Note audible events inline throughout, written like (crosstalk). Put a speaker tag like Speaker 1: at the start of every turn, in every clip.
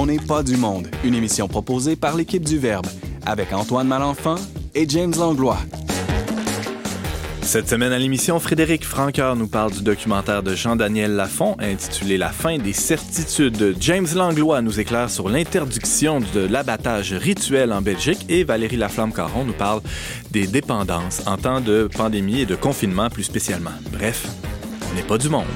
Speaker 1: On n'est pas du monde, une émission proposée par l'équipe du Verbe, avec Antoine Malenfant et James Langlois.
Speaker 2: Cette semaine à l'émission, Frédéric Franqueur nous parle du documentaire de Jean-Daniel Lafont intitulé La fin des certitudes. James Langlois nous éclaire sur l'interdiction de l'abattage rituel en Belgique et Valérie Laflamme-Caron nous parle des dépendances en temps de pandémie et de confinement plus spécialement. Bref, on n'est pas du monde.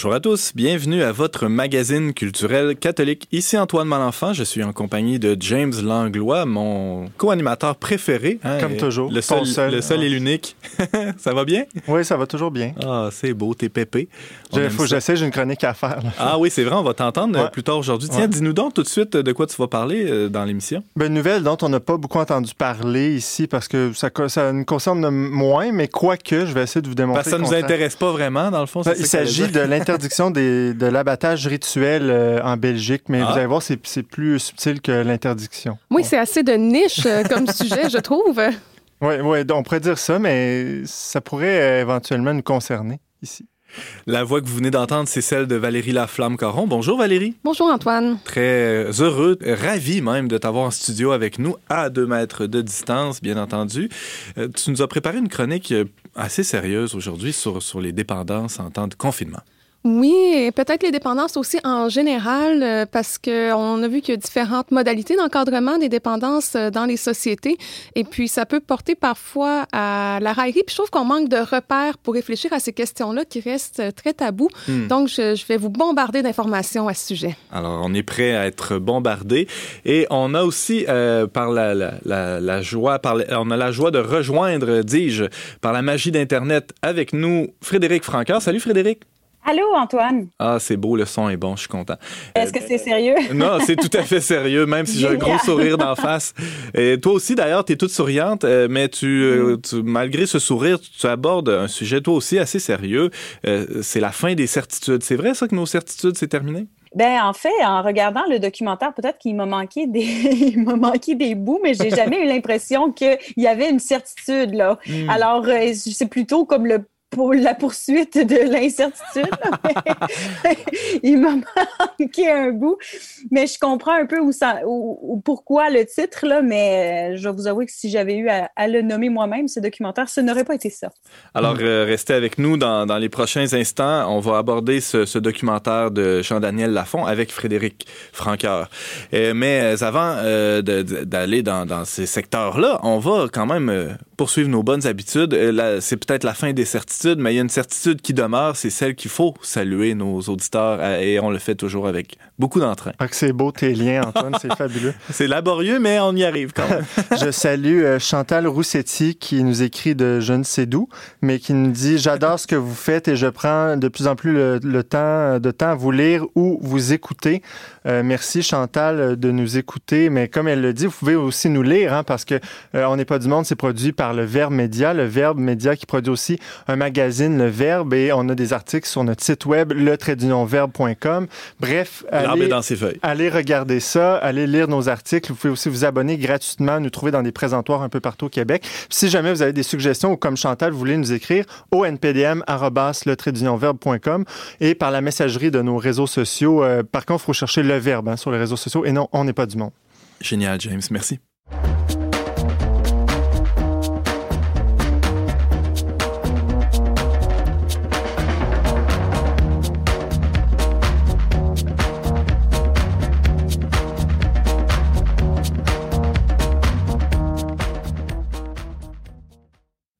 Speaker 2: Bonjour à tous, bienvenue à votre magazine culturel catholique. Ici Antoine Malenfant, je suis en compagnie de James Langlois, mon co-animateur préféré.
Speaker 3: Hein, Comme toujours.
Speaker 2: Le seul,
Speaker 3: seul,
Speaker 2: le seul et l'unique. (laughs) ça va bien?
Speaker 3: Oui, ça va toujours bien.
Speaker 2: Ah, c'est beau, t'es pépé.
Speaker 3: Il faut que j'essaie, j'ai une chronique à faire.
Speaker 2: Ah oui, c'est vrai, on va t'entendre euh, plus tard aujourd'hui. Tiens, dis-nous donc tout de suite de quoi tu vas parler euh, dans l'émission.
Speaker 3: Ben, une nouvelle dont on n'a pas beaucoup entendu parler ici parce que ça, ça nous concerne moins, mais quoique, je vais essayer de vous démontrer.
Speaker 2: Parce que ça ne nous intéresse pas vraiment, dans le fond.
Speaker 3: Ben, il s'agit de (laughs) l'interdiction de l'abattage rituel euh, en Belgique, mais vous
Speaker 2: Ah.
Speaker 3: allez voir, c'est plus subtil que l'interdiction.
Speaker 4: Oui, c'est assez de niche euh, comme (laughs) sujet, je trouve.
Speaker 3: Oui, ouais, on pourrait dire ça, mais ça pourrait euh, éventuellement nous concerner ici.
Speaker 2: La voix que vous venez d'entendre, c'est celle de Valérie Laflamme-Caron. Bonjour Valérie.
Speaker 4: Bonjour Antoine.
Speaker 2: Très heureux, ravi même de t'avoir en studio avec nous à deux mètres de distance, bien entendu. Euh, tu nous as préparé une chronique assez sérieuse aujourd'hui sur, sur les dépendances en temps de confinement.
Speaker 4: Oui, et peut-être les dépendances aussi en général, euh, parce qu'on a vu qu'il y a différentes modalités d'encadrement des dépendances euh, dans les sociétés, et puis ça peut porter parfois à la raillerie. Puis je trouve qu'on manque de repères pour réfléchir à ces questions-là qui restent euh, très tabous.
Speaker 2: Hmm.
Speaker 4: Donc, je, je vais vous bombarder d'informations à ce sujet.
Speaker 2: Alors, on est prêt à être bombardé et on a aussi, euh, par la, la, la, la joie, par on a la joie de rejoindre, dis-je, par la magie d'Internet avec nous, Frédéric Francaire. Salut Frédéric.
Speaker 5: Allô, Antoine?
Speaker 2: Ah, c'est beau, le son est bon, je suis content.
Speaker 5: Est-ce que c'est sérieux? (laughs)
Speaker 2: Non, c'est tout à fait sérieux, même si j'ai un gros sourire d'en face. Et toi aussi, d'ailleurs, tu es toute souriante, euh, mais tu, euh,
Speaker 5: Mm.
Speaker 2: tu- malgré ce sourire, tu abordes un sujet, toi aussi, assez sérieux. Euh, c'est la fin des certitudes. C'est vrai, ça, que nos certitudes, c'est terminé?
Speaker 5: Ben, en fait, en regardant le documentaire, peut-être qu'il m'a manqué des, (laughs) il m'a manqué des bouts, mais j'ai jamais eu l'impression qu'il y avait une certitude, là.
Speaker 2: Hmm.
Speaker 5: Alors, euh, c'est plutôt comme le pour la poursuite de l'incertitude. (laughs) Il m'a manqué un bout, mais je comprends un peu où ça, où- pourquoi le titre là. Mais euh, je vais vous avouer que si j'avais eu à, le nommer moi-même, ce documentaire, ce n'aurait pas été ça.
Speaker 2: Alors, euh, restez avec nous dans, les prochains instants. On va aborder ce, documentaire de Jean-Daniel Lafont avec Frédéric Franqueur. Euh, mais avant d'aller dans, dans ces secteurs-là, on va quand même poursuivre nos bonnes habitudes. C'est peut-être la fin des certitudes, mais il y a une certitude qui demeure, c'est celle qu'il faut saluer nos auditeurs euh, et on le fait toujours avec beaucoup d'entrain.
Speaker 3: Ah, c'est beau tes liens, Antoine, c'est fabuleux. (laughs)
Speaker 2: C'est laborieux, mais on y arrive quand même. (laughs)
Speaker 3: Je salue euh, Chantal Roussetti qui nous écrit de je ne sais d'où, mais qui nous dit J'adore ce que vous faites et je prends de plus en plus le, le temps de temps à vous lire ou vous écouter. Euh, merci Chantal de nous écouter, mais comme elle le dit, vous pouvez aussi nous lire hein, parce que euh, On n'est pas du monde, c'est produit par le Verbe Média, le Verbe Média qui produit aussi un magazine, le Verbe, et on a des articles sur notre site web, le verbe.com. Bref, allez-
Speaker 2: dans ses feuilles.
Speaker 3: Allez regarder ça, allez lire nos articles. Vous pouvez aussi vous abonner gratuitement, nous trouver dans des présentoirs un peu partout au Québec. Puis si jamais vous avez des suggestions ou comme Chantal, vous voulez nous écrire au npdm.com et par la messagerie de nos réseaux sociaux. Euh, par contre, il faut chercher le verbe hein, sur les réseaux sociaux et non, on n'est pas du monde.
Speaker 2: Génial, James. Merci.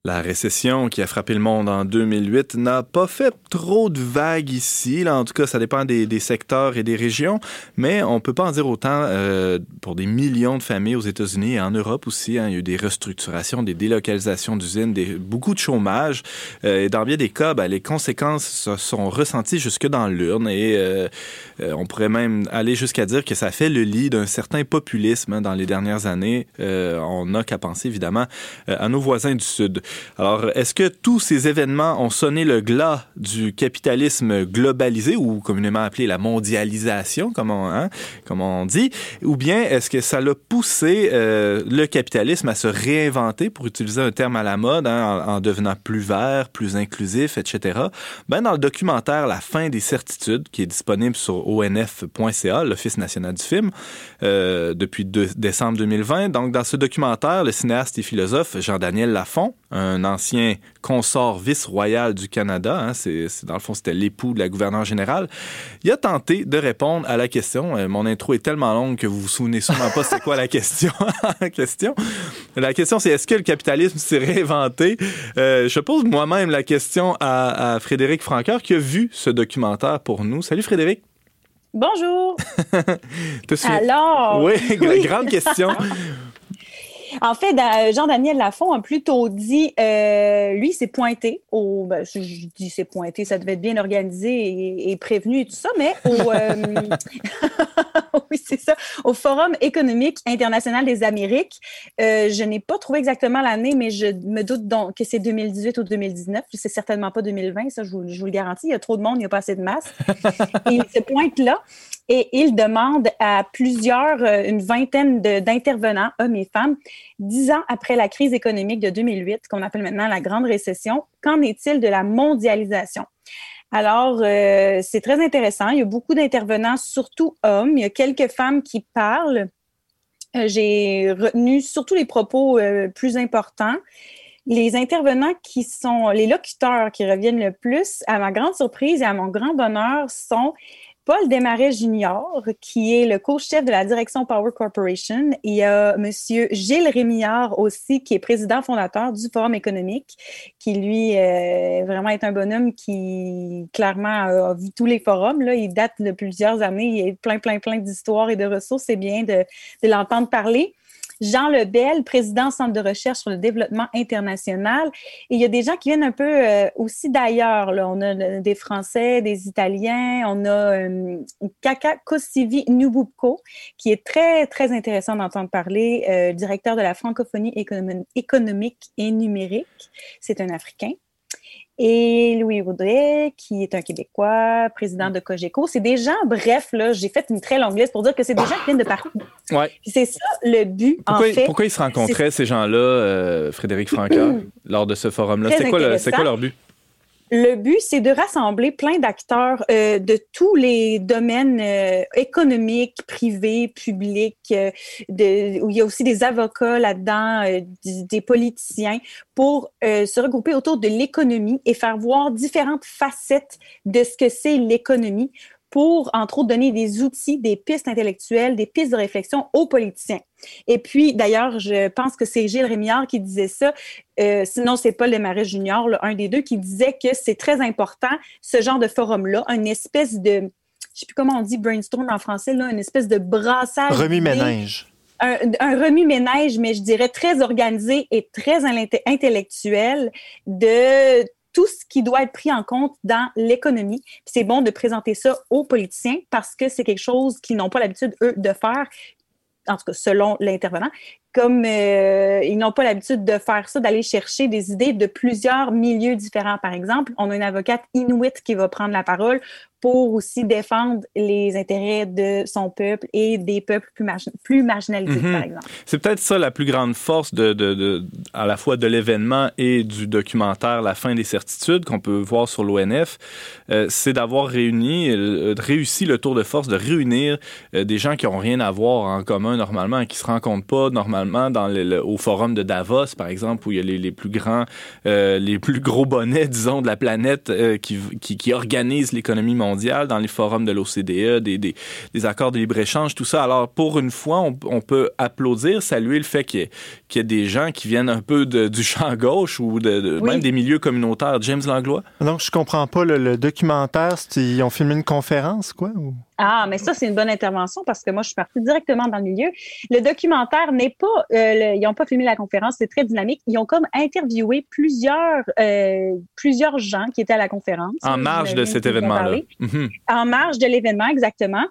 Speaker 2: La récession qui a frappé le monde en 2008 n'a pas fait trop de vagues ici. Là, en tout cas, ça dépend des, secteurs et des régions, mais on peut pas en dire autant euh, pour des millions de familles aux États-Unis et en Europe aussi. hein. il y a eu des restructurations, des délocalisations d'usines, beaucoup de chômage. Euh, et dans bien des cas, ben, les conséquences se sont ressenties jusque dans l'urne et euh, on pourrait même aller jusqu'à dire que ça fait le lit d'un certain populisme hein, dans les dernières années. On n'a qu'à penser évidemment à nos voisins du Sud. Alors, est-ce que tous ces événements ont sonné le glas du capitalisme globalisé ou communément appelé la mondialisation, comme on, hein, comme on dit, ou bien est-ce que ça l'a poussé euh, le capitalisme à se réinventer, pour utiliser un terme à la mode, hein, en, devenant plus vert, plus inclusif, etc. Ben, dans le documentaire La fin des certitudes, qui est disponible sur onf.ca, l'Office national du film, euh, depuis décembre 2020, donc dans ce documentaire, le cinéaste et philosophe Jean-Daniel Lafont, ancien consort vice-royal du Canada, hein, c'est, dans le fond c'était l'époux de la gouverneure générale, il a tenté de répondre à la question. Euh, mon intro est tellement longue que vous vous souvenez sûrement pas c'est quoi la question. (laughs) la question, la question c'est est-ce que le capitalisme s'est réinventé? Euh, Je pose moi-même la question à, à Frédéric Francoeur qui a vu ce documentaire pour nous. Salut Frédéric.
Speaker 5: Bonjour. (laughs)
Speaker 2: Alors. Oui, grande question. (laughs)
Speaker 5: En fait, Jean-Daniel Lafont a plutôt dit, euh, lui, s'est pointé au, ben, je, dis c'est pointé, ça devait être bien organisé et, prévenu et tout ça, mais au, euh, (laughs) oui, c'est ça, au Forum économique international des Amériques. Euh, je n'ai pas trouvé exactement l'année, mais je me doute donc que c'est 2018 ou 2019. C'est certainement pas 2020, ça, je vous, le garantis. Il y a trop de monde, il n'y a pas assez de masse. et il se pointe là et il demande à plusieurs, euh, une vingtaine d'intervenants, hommes et femmes, dix ans après la crise économique de 2008, qu'on appelle maintenant la Grande Récession, qu'en est-il de la mondialisation? Alors, euh, c'est très intéressant. Il y a beaucoup d'intervenants, surtout hommes. Il y a quelques femmes qui parlent. Euh, j'ai retenu surtout les propos plus importants. Les intervenants qui sont, les locuteurs qui reviennent le plus, à ma grande surprise et à mon grand bonheur, sont Paul Desmarais Junior, qui est le co-chef de la direction Power Corporation. Il y a Monsieur Gilles Rémillard aussi, qui est président fondateur du Forum économique, qui lui euh, vraiment est un bonhomme qui clairement a vu tous les forums. Là. Il date de plusieurs années. Il y a plein, plein, plein d'histoires et de ressources. C'est bien de l'entendre parler. Jean Lebel, président Centre de recherche sur le développement international. Et il y a des gens qui viennent un peu euh, aussi d'ailleurs. On a des Français, des Italiens. On a euh, Kaka Kosivi Nububko, qui est très, très intéressant d'entendre parler, euh, directeur de la francophonie économique et numérique. C'est un Africain et Louis Audrey, qui est un Québécois, président de Cogeco. C'est des gens, bref, là, j'ai fait une très longue liste pour dire que c'est des gens qui viennent de partout.
Speaker 2: Ouais.
Speaker 5: C'est ça le but,
Speaker 2: pourquoi,
Speaker 5: en fait.
Speaker 2: Pourquoi ils se rencontraient, ces gens-là, euh, Frédéric Franca, (clears throat) lors de ce forum-là? C'est quoi, quoi leur but?
Speaker 5: Le but, c'est de rassembler plein d'acteurs euh, de tous les domaines euh, économiques, privés, publics, euh, où il y a aussi des avocats là-dedans, des politiciens, pour se regrouper autour de l'économie et faire voir différentes facettes de ce que c'est l'économie pour, entre autres, donner des outils, des pistes intellectuelles, des pistes de réflexion aux politiciens. Et puis, d'ailleurs, je pense que c'est Gilles Rémillard qui disait ça. Euh, sinon, c'est Paul Desmarais Junior, un des deux, qui disait que c'est très important, ce genre de forum-là, une espèce de, je sais plus comment on dit brainstorm en français, là, une espèce de brassage.
Speaker 3: Remis-ménage.
Speaker 5: Un, un remue-ménage, mais je dirais très organisé et très intellectuel de tout ce qui doit être pris en compte dans l'économie. C'est bon de présenter ça aux politiciens parce que c'est quelque chose qu'ils n'ont pas l'habitude, eux, de faire, en tout cas selon l'intervenant, comme euh, ils n'ont pas l'habitude de faire ça, d'aller chercher des idées de plusieurs milieux différents. Par exemple, on a une avocate inuit qui va prendre la parole pour aussi défendre les intérêts de son peuple et des peuples plus, plus marginalisés, par mhm. exemple.
Speaker 2: C'est peut-être ça la plus grande force de, de, de à la fois de l'événement et du documentaire La fin des certitudes qu'on peut voir sur l'ONF, euh, c'est d'avoir réuni, euh, réussi le tour de force de réunir euh, des gens qui n'ont rien à voir en commun normalement, qui se rencontrent pas normalement dans le, au forum de Davos, par exemple, où il y a les, les plus grands, les plus gros bonnets, (laughs) disons, de la planète qui, qui, qui organisent l'économie mondiale dans les forums de l'OCDE, des, des, des, accords de libre-échange, tout ça. Alors, pour une fois, on, on peut applaudir, saluer le fait qu'il y, ait des gens qui viennent un peu de, du champ gauche ou de, même des milieux communautaires. James Langlois?
Speaker 3: Non, je comprends pas. Le, le documentaire, ils ont filmé une conférence, quoi? Ou...
Speaker 5: Ah, mais ça, c'est une bonne intervention parce que moi, je suis partie directement dans le milieu. Le documentaire n'est pas, euh, ils n'ont pas filmé la conférence, c'est très dynamique. Ils ont comme interviewé plusieurs, euh, plusieurs gens qui étaient à la conférence.
Speaker 2: En marge de cet événement-là.
Speaker 5: Mhm. En marge de l'événement, exactement.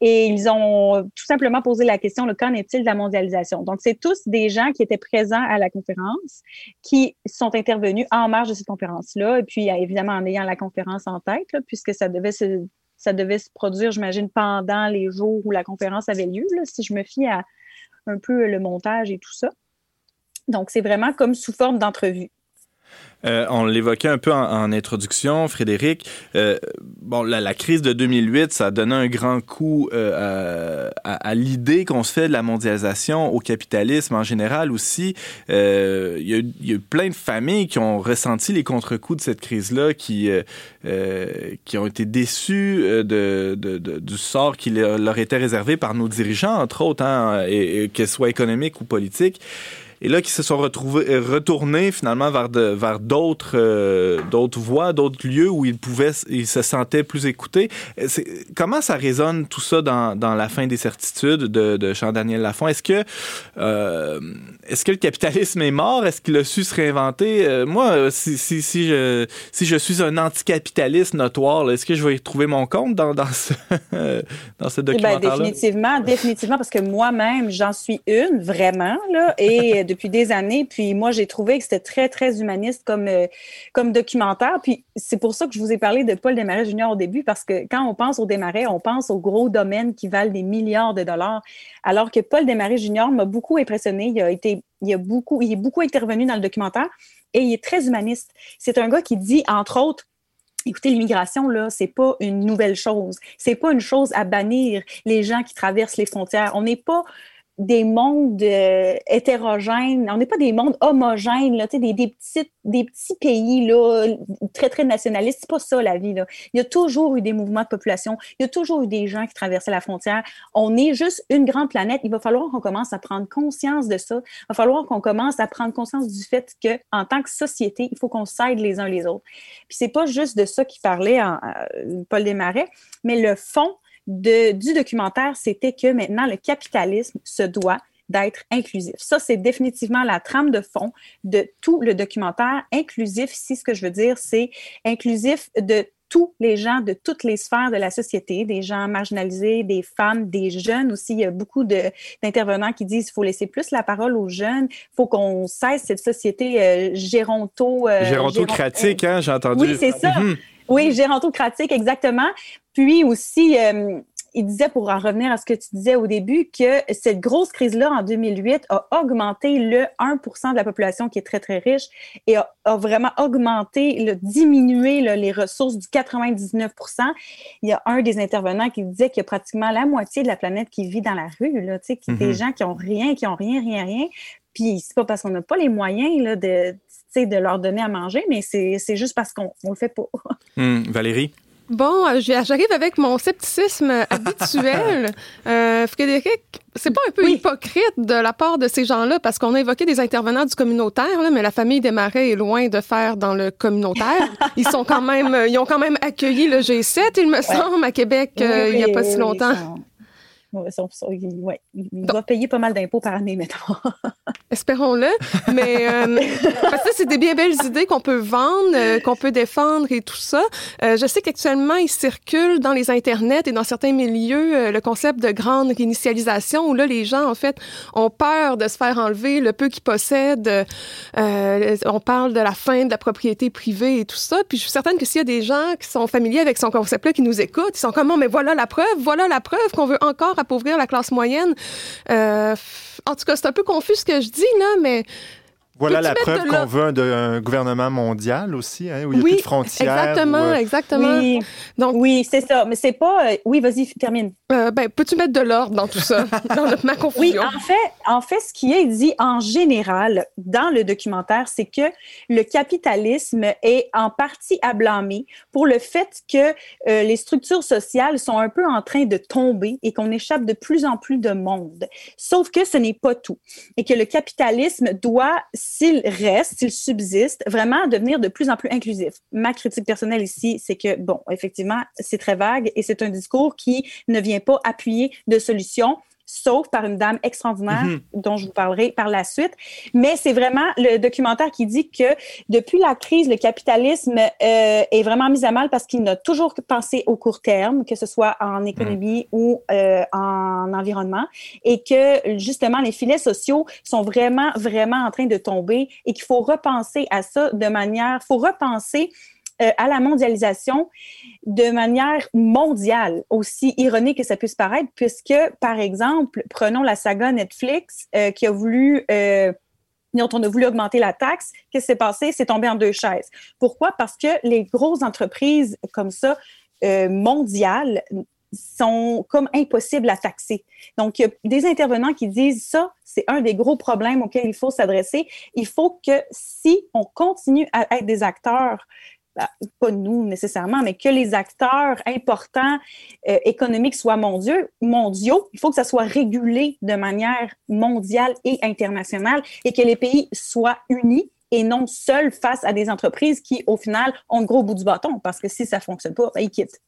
Speaker 5: Et ils ont tout simplement posé la question, le qu'en est-il de la mondialisation? Donc, c'est tous des gens qui étaient présents à la conférence, qui sont intervenus en marge de cette conférence-là, et puis évidemment en ayant la conférence en tête, puisque ça devait se, ça devait se produire, j'imagine, pendant les jours où la conférence avait lieu, si je me fie à un peu le montage et tout ça. Donc, c'est vraiment comme sous forme d'entrevue.
Speaker 2: Euh, on l'évoquait un peu en, introduction, Frédéric. Euh, bon, la, crise de 2008, ça a donné un grand coup euh, à, l'idée qu'on se fait de la mondialisation, au capitalisme en général aussi. Il y, a, eu plein de familles qui ont ressenti les contre-coups de cette crise-là, qui, qui ont été déçues du sort qui leur était réservé par nos dirigeants, entre autres, hein, et, et ou politique et là qui se sont retrouvés euh, retournés finalement vers de, vers d'autres euh, d'autres voies, d'autres lieux où ils pouvaient ils se sentaient plus écoutés. Euh, comment ça résonne tout ça dans, dans la fin des certitudes de, de Jean Daniel Lafont? Est-ce que est-ce que le capitalisme est mort? Est-ce qu'il a su se réinventer? Moi, si, si, si je si je suis un anticapitaliste notoire, est-ce que je vais y trouver mon compte dans dans ce (laughs) dans ce eh ben, documentaire?
Speaker 5: Définitivement, définitivement parce que moi-même j'en suis une vraiment là et depuis des années. Puis moi, j'ai trouvé que c'était très, très humaniste comme, euh, comme documentaire. Puis c'est pour ça que je vous ai parlé de Paul Desmarais Junior au début, parce que quand on pense au Desmarais, on pense aux gros domaines qui valent des milliards de dollars. Alors que Paul Desmarais Junior m'a beaucoup impressionné. Il a été, il a beaucoup, il est beaucoup intervenu dans le documentaire et il est très humaniste. C'est un gars qui dit, entre autres, Écoutez, l'immigration, là, c'est pas une nouvelle chose. C'est pas une chose à bannir les gens qui traversent les frontières. On n'est pas des mondes euh, hétérogènes, on n'est pas des mondes homogènes, là, des, des, petits, des petits pays là, très, très nationalistes. C'est pas ça la vie. Là. Il y a toujours eu des mouvements de population, il y a toujours eu des gens qui traversaient la frontière. On est juste une grande planète. Il va falloir qu'on commence à prendre conscience de ça. Il va falloir qu'on commence à prendre conscience du fait que en tant que société, il faut qu'on s'aide les uns les autres. Puis c'est pas juste de ça qu'il parlait en, euh, Paul Desmarais, mais le fond du documentaire, c'était que maintenant, le capitalisme se doit d'être inclusif. Ça, c'est définitivement la trame de fond de tout le documentaire. Inclusif, ici, ce que je veux dire, c'est inclusif de tous les gens de toutes les sphères de la société, des gens marginalisés, des femmes, des jeunes aussi. Il y a beaucoup d'intervenants qui disent qu'il faut laisser plus la parole aux jeunes, il faut qu'on cesse cette société euh, géronto...
Speaker 2: Euh, gérontocratique, hein, j'ai entendu.
Speaker 5: Oui, c'est ça. Mhm. Oui, gérontocratique, exactement. Puis aussi, euh, il disait, pour en revenir à ce que tu disais au début, que cette grosse crise-là en 2008 a augmenté le 1% de la population qui est très, très riche et a, vraiment augmenté, le, diminué les ressources du 99% Il y a un des intervenants qui disait qu'il y a pratiquement la moitié de la planète qui vit dans la rue, là, qui, mm des gens qui ont rien, qui ont rien, rien, rien. Puis c'est pas parce qu'on n'a pas les moyens là, de, de leur donner à manger, mais c'est juste parce qu'on ne le fait pas.
Speaker 2: Hum, (laughs) Valérie?
Speaker 4: Bon, euh, j'arrive avec mon scepticisme habituel. (laughs) Euh, Frédéric, c'est pas un peu hypocrite de la part de ces gens-là parce qu'on a évoqué des intervenants du communautaire, là, mais la famille des Marais est loin de faire dans le communautaient. (laughs) Ils sont quand même, ils ont quand même accueilli le G7, il me semble, à Québec euh, il y a pas si longtemps.
Speaker 5: Ouais, il doit payer pas mal d'impôts par année, (laughs) maintenant.
Speaker 4: Espérons-le. Mais euh, (laughs) parce que c'est des bien belles idées qu'on peut vendre, euh, qu'on peut défendre et tout ça. Euh, je sais qu'actuellement, il circule dans les internets et dans certains milieux le concept de grande réinitialisation où là, les gens, en fait, ont peur de se faire enlever le peu qu'ils possèdent. on parle de la fin de la propriété privée et tout ça. Puis je suis certaine que s'il y a des gens qui sont familiers avec son concept-là, qui nous écoutent, ils sont comme, mais voilà la preuve, voilà la preuve qu'on veut encore appauvrir la classe moyenne. Euh, en tout cas, c'est un peu confus ce que je dis, là, mais
Speaker 3: voilà la preuve qu'on veut d'un gouvernement mondial aussi, hein, où il n'y a plus de frontières.
Speaker 4: Exactement, euh, exactement.
Speaker 5: Oui, Donc, oui c'est ça. Mais c'est pas. Euh, oui, vas-y, termine.
Speaker 4: Euh, ben, peux-tu mettre de l'ordre dans tout ça, (laughs) dans ma confusion?
Speaker 5: Oui, en fait, en fait, ce qui est dit en général dans le documentaire, c'est que le capitalisme est en partie à blâmer pour le fait que les structures sociales sont un peu en train de tomber et qu'on échappe de plus en plus de monde. Sauf que ce n'est pas tout. Et que le capitalisme doit s'il reste, s'il subsiste, vraiment devenir de plus en plus inclusif. Ma critique personnelle ici, c'est que, bon, effectivement, c'est très vague et c'est un discours qui ne vient pas appuyer de solutions sauf par une dame extraordinaire mm-hmm. dont je vous parlerai par la suite. Mais c'est vraiment le documentaire qui dit que depuis la crise, le capitalisme euh, est vraiment mis à mal parce qu'il n'a toujours pensé au court terme, que ce soit en économie mm. ou euh, en environnement, et que justement les filets sociaux sont vraiment, vraiment en train de tomber et qu'il faut repenser à ça de manière, faut repenser euh, à la mondialisation de manière mondiale, aussi ironique que ça puisse paraître, puisque, par exemple, prenons la saga Netflix euh, qui a voulu... Euh, dont on a voulu augmenter la taxe, qu'est-ce qui s'est passé? C'est tombé en deux chaises. Pourquoi? Parce que les grosses entreprises comme ça, mondiales, sont comme impossibles à taxer. Donc, il y a des intervenants qui disent ça, c'est un des gros problèmes auxquels il faut s'adresser. Il faut que si on continue à être des acteurs bah, pas nous nécessairement, mais que les acteurs importants euh, économiques soient mondiaux, il faut que ça soit régulé de manière mondiale et internationale et que les pays soient unis et non seuls face à des entreprises qui, au final, ont le gros bout du bâton, parce que si ça ne fonctionne pas, ben, ils quittent.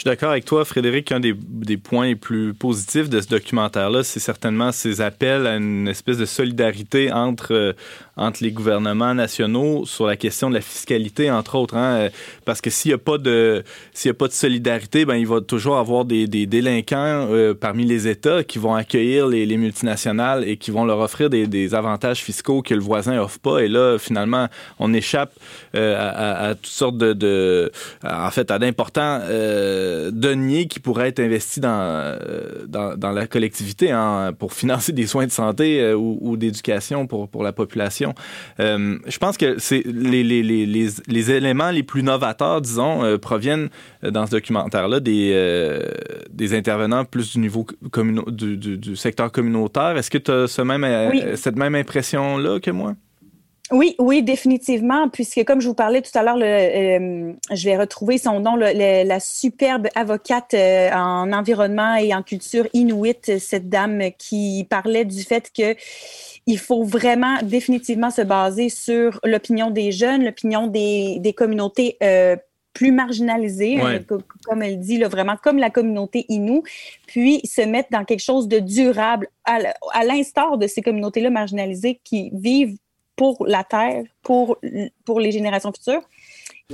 Speaker 2: Je suis d'accord avec toi, Frédéric. Un des, points les plus positifs de ce documentaire-là, c'est certainement ces appels à une espèce de solidarité entre, euh, entre les gouvernements nationaux sur la question de la fiscalité, entre autres. Hein, euh, parce que s'il n'y a, pas de, s'il a pas de solidarité, ben, il va toujours avoir des, des délinquants euh, parmi les États qui vont accueillir les, les, multinationales et qui vont leur offrir des, avantages fiscaux que le voisin offre pas. Et là, finalement, on échappe à, à, toutes sortes de en fait, à d'importants euh, deniers qui pourraient être investis dans, euh, dans, dans, la collectivité hein, pour financer des soins de santé euh, ou, ou d'éducation pour, pour la population. je pense que c'est les, les, les, les, éléments les plus novateurs, disons, proviennent dans ce documentaire-là des, des intervenants plus du niveau du, du, du, secteur communautaire. Est-ce que tu as ce même, cette même impression-là que moi?
Speaker 5: Oui, oui, définitivement, puisque comme je vous parlais tout à l'heure, euh, je vais retrouver son nom, la superbe avocate euh, en environnement et en culture inuit, cette dame qui parlait du fait que il faut vraiment définitivement se baser sur l'opinion des jeunes, l'opinion des, des communautés euh, plus marginalisées, comme elle dit, là, vraiment comme la communauté Inou, puis se mettre dans quelque chose de durable, à l'instar de ces communautés-là marginalisées qui vivent pour la Terre, pour, pour les générations futures?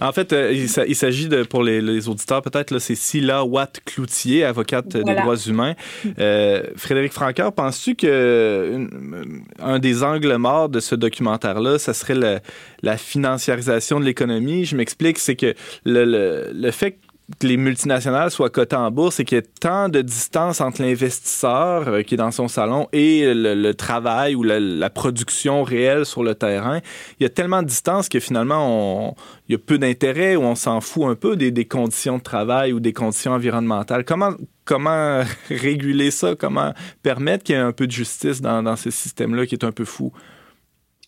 Speaker 2: En fait, euh, il s'agit de, pour les, auditeurs, peut-être, c'est Silla Watt-Cloutier, avocate des droits humains. Euh, Frédéric Francoeur, penses-tu que un des angles morts de ce documentaire-là, ça serait la financiarisation de l'économie? Je m'explique, c'est que le, le, le, fait que les multinationales soient cotées en bourse et qu'il y ait tant de distance entre l'investisseur euh, qui est dans son salon et le, travail ou la, production réelle sur le terrain. Il y a tellement de distance que finalement, il y a peu d'intérêt ou on s'en fout un peu des, conditions de travail ou des conditions environnementales. Comment, comment (laughs) réguler ça? Comment permettre qu'il y ait un peu de justice dans, dans ce système-là qui est un peu fou?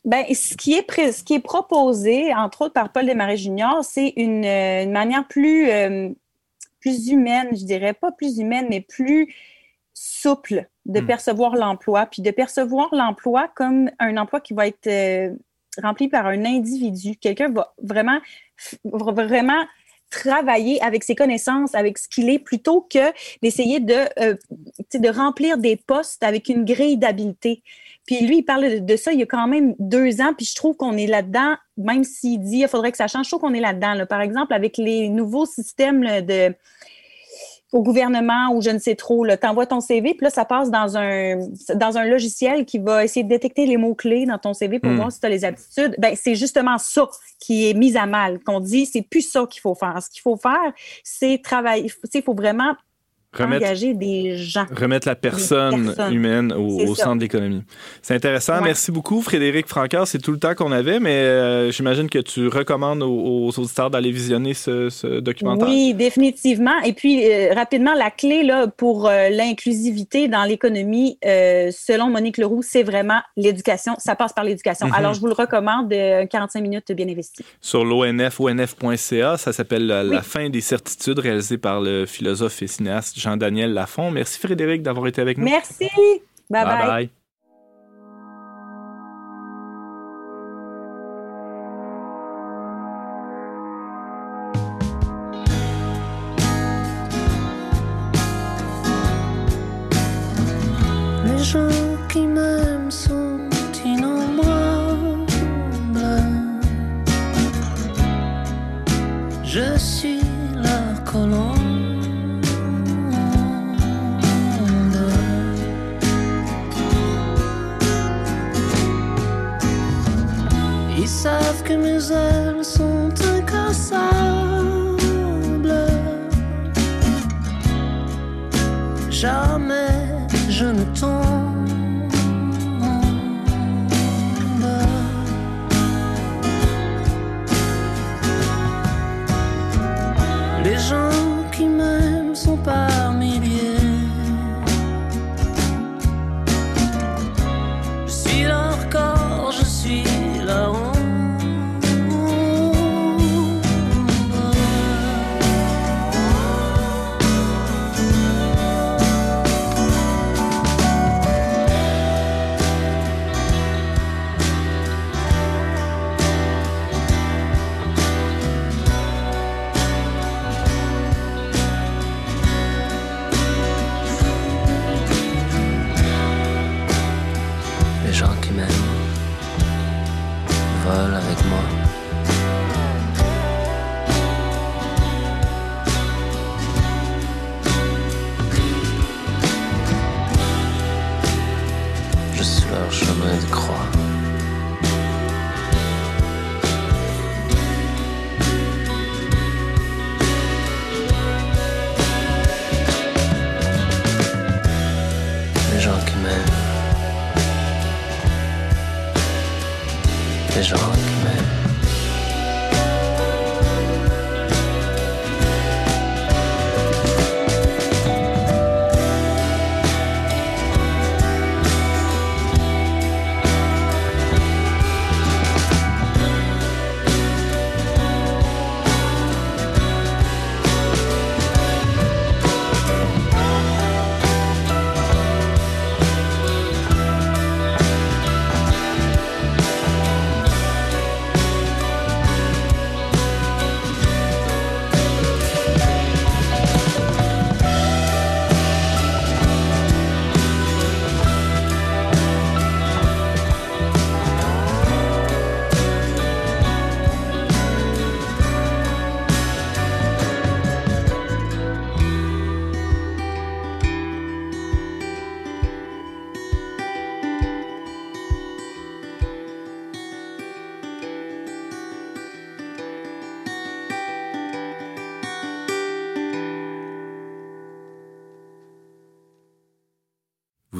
Speaker 5: Ben, ce qui est ce qui est proposé, entre autres par Paul Desmarais Junior, c'est une, euh, manière plus euh, plus humaine, je dirais pas plus humaine, mais plus souple de hmm. percevoir l'emploi, puis de percevoir l'emploi comme un emploi qui va être euh, rempli par un individu. Quelqu'un va vraiment va vraiment travailler avec ses connaissances, avec ce qu'il est, plutôt que d'essayer de, de remplir des postes avec une grille d'habileté. Puis lui, il parle de, ça il y a quand même deux ans, puis je trouve qu'on est là-dedans, même s'il dit il faudrait que ça change, je trouve qu'on est là-dedans. Par exemple, avec les nouveaux systèmes de au gouvernement ou je ne sais trop, tu envoies ton CV, puis là, ça passe dans un, dans un logiciel qui va essayer de détecter les mots-clés dans ton CV pour hmm. voir si tu as les aptitudes. Ben, c'est justement ça qui est mis à mal, qu'on dit, c'est plus ça qu'il faut faire. Ce qu'il faut faire, c'est travailler, il faut vraiment remettre, engager des gens.
Speaker 2: Remettre la personne humaine au, centre de l'économie. C'est intéressant. Merci beaucoup, Frédéric Francard. C'est tout le temps qu'on avait, mais euh, j'imagine que tu recommandes aux, auditeurs d'aller visionner ce, documentaire.
Speaker 5: Oui, définitivement. Et puis, euh, rapidement, la clé là, pour euh, l'inclusivité dans l'économie, selon Monique Leroux, c'est vraiment l'éducation. Ça passe par l'éducation. Mhm. Alors, je vous le recommande, 45 minutes bien investies.
Speaker 2: Sur l'ONF, onf.ca, ça s'appelle La fin des certitudes, réalisé par le philosophe et cinéaste Jean-Daniel Lafont. Merci Frédéric d'avoir été avec nous.
Speaker 5: Merci. bye. bye. bye.
Speaker 6: Les gens Ils savent que mes ailes sont incassables. Jamais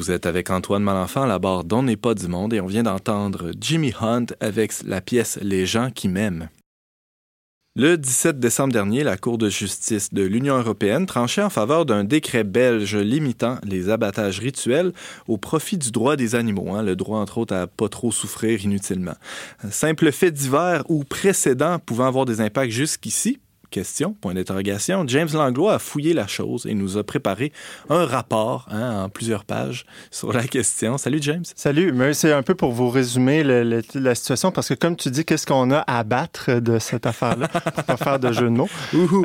Speaker 2: Vous êtes avec Antoine Malenfant à la barre d'On n'est pas du monde et on vient d'entendre Jimmy Hunt avec la pièce Les gens qui m'aiment. Le 17 décembre dernier, la Cour de justice de l'Union européenne tranchait en faveur d'un décret belge limitant les abattages rituels au profit du droit des animaux, hein, le droit entre autres à pas trop souffrir inutilement. Simple fait divers ou précédent pouvant avoir des impacts jusqu'ici, question, point d'interrogation, James Langlois a fouillé la chose et nous a préparé un rapport hein, en plusieurs pages sur la question. Salut James.
Speaker 3: Salut, mais c'est un peu pour vous résumer le- le- la situation parce que comme tu dis, qu'est-ce qu'on a à battre de cette affaire-là? (laughs) Pour pas faire de jeu de mots.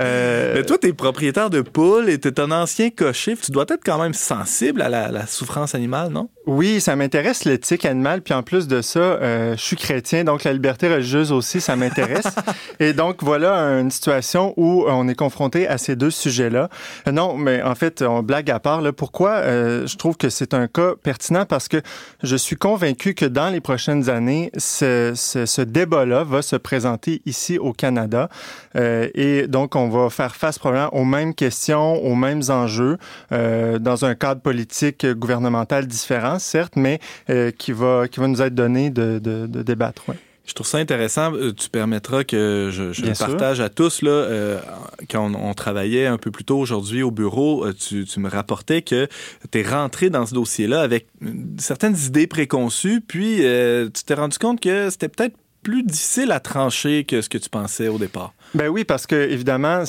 Speaker 3: Euh,
Speaker 2: Mais toi, tu es propriétaire de poules et tu es un ancien cocher. Tu dois être quand même sensible à la, la souffrance animale, non?
Speaker 3: Oui, ça m'intéresse l'éthique animale, puis en plus de ça, euh, je suis chrétien, donc la liberté religieuse aussi, ça m'intéresse. (laughs) Et donc voilà une situation où on est confronté à ces deux sujets-là. Euh, Non, mais en fait, on blague à part. Là, pourquoi euh, je trouve que c'est un cas pertinent parce que je suis convaincu que dans les prochaines années, ce, ce, ce débat-là va se présenter ici au Canada, Euh, et donc on va faire face probablement aux mêmes questions, aux mêmes enjeux, euh, dans un cadre politique euh, gouvernemental différent, certes, mais euh, qui va qui va nous être donné de, de, de débattre. ouais.
Speaker 2: Je trouve ça intéressant. Euh, Tu permettras que je, le
Speaker 3: sûr.
Speaker 2: partage à tous. Là, euh, quand on, on travaillait un peu plus tôt aujourd'hui au bureau, tu, tu me rapportais que tu es rentré dans ce dossier-là avec certaines idées préconçues, puis euh, tu t'es rendu compte que c'était peut-être plus difficile à trancher que ce que tu pensais au départ.
Speaker 3: Ben oui, parce que évidemment,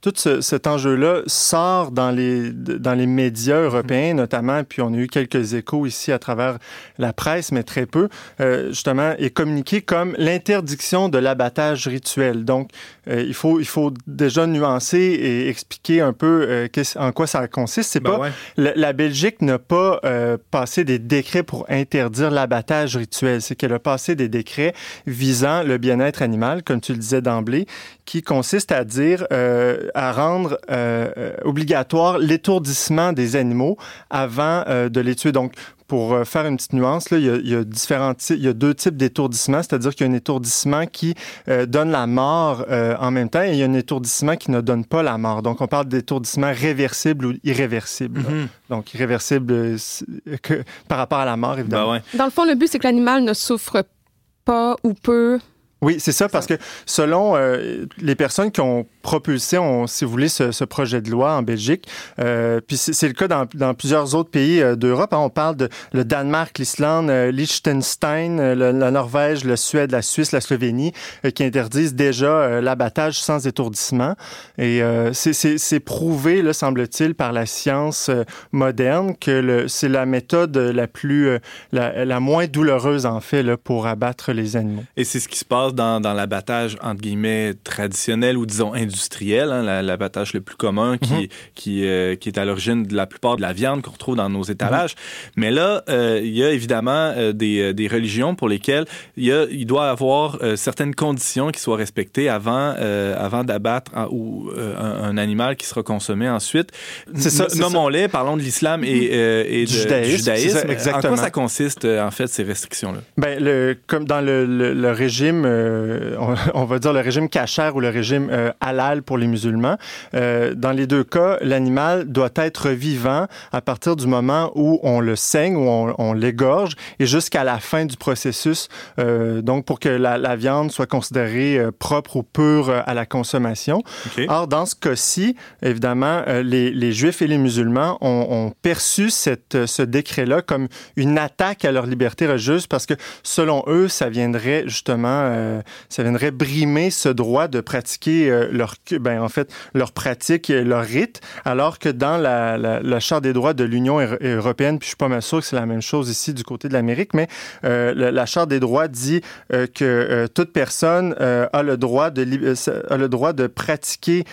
Speaker 3: tout ce- cet enjeu-là sort dans les, dans les médias européens notamment, puis on a eu quelques échos ici à travers la presse, mais très peu, euh, justement, est communiqué comme l'interdiction de l'abattage rituel. Donc, euh, il, faut, il faut déjà nuancer et expliquer un peu euh, qu'est-ce- en quoi ça consiste. C'est
Speaker 2: Ben
Speaker 3: pas
Speaker 2: ouais.
Speaker 3: la, la Belgique n'a pas euh, passé des décrets pour interdire l'abattage rituel. C'est qu'elle a passé des décrets visant le bien-être animal, comme tu le disais d'emblée, qui consiste à dire, euh, à rendre euh, euh, obligatoire l'étourdissement des animaux avant euh, de les tuer. Donc, pour faire une petite nuance, là, il, y a, il y a différents il y a deux types d'étourdissement, c'est-à-dire qu'il y a un étourdissement qui euh, donne la mort euh, en même temps et il y a un étourdissement qui ne donne pas la mort. Donc, on parle d'étourdissement réversible ou irréversible.
Speaker 2: Mhm.
Speaker 3: Donc, irréversible euh, que, par rapport à la mort, évidemment.
Speaker 2: Ben ouais.
Speaker 4: Dans le fond, le but, c'est que l'animal ne souffre pas ou peu.
Speaker 3: Oui, c'est ça, parce que selon euh, les personnes qui ont propulsé, on, si vous voulez, ce, ce projet de loi en Belgique, euh, puis c'est le cas dans, dans plusieurs autres pays euh, d'Europe. hein. on parle de le Danemark, l'Islande, euh, Liechtenstein, le- la Norvège, la Suède, la Suisse, la Slovénie, euh, qui interdisent déjà euh, l'abattage sans étourdissement. Et euh, c'est- c'est c'est prouvé, là, semble-t-il, par la science euh, moderne que le- c'est la méthode la plus, euh, la, la moins douloureuse en fait là, pour abattre les animaux.
Speaker 2: Et c'est ce qui se passe dans, dans l'abattage, entre guillemets, traditionnel ou disons industriel, hein, la- l'abattage le plus commun qui,
Speaker 3: Mhm.
Speaker 2: qui, euh, qui est à l'origine de la plupart de la viande qu'on retrouve dans nos étalages. Mais là, euh, il y a évidemment euh, des, des religions pour lesquelles il, y a, il doit y avoir certaines conditions qui soient respectées avant, avant d'abattre un- ou, un, un animal qui sera consommé ensuite.
Speaker 3: Ça.
Speaker 2: Nommons-les, parlons de l'islam et, euh, et
Speaker 3: Du
Speaker 2: de-
Speaker 3: judaïsme,
Speaker 2: du judaïsme.
Speaker 3: ça,
Speaker 2: En
Speaker 3: exactement.
Speaker 2: quoi ça consiste, en fait, ces restrictions-là?
Speaker 3: Ben, le, comme dans le, le- le régime, on, (laughs) on va dire le régime cachère ou le régime euh, halal pour les musulmans, euh, dans les deux cas, l'animal doit être vivant à partir du moment où on le saigne, où on, on l'égorge, et jusqu'à la fin du processus, euh, donc pour que la, la viande soit considérée euh, propre ou pure euh, à la consommation. Or, dans ce cas-ci, évidemment, euh, les, les Juifs et les musulmans ont, ont perçu cette, euh, ce décret-là comme une attaque à leur liberté religieuse parce que, selon eux, ça viendrait justement, euh, ça viendrait brimer ce droit de pratiquer euh, leur, ben, en fait, leur pratique, et leur rite, alors que dans la, la, la Charte des droits de l'Union euro- européenne, puis je suis pas mal sûr que c'est la même chose ici du côté de l'Amérique, mais euh, la, la Charte des droits dit que toute personne a le droit de a le droit de pratiquer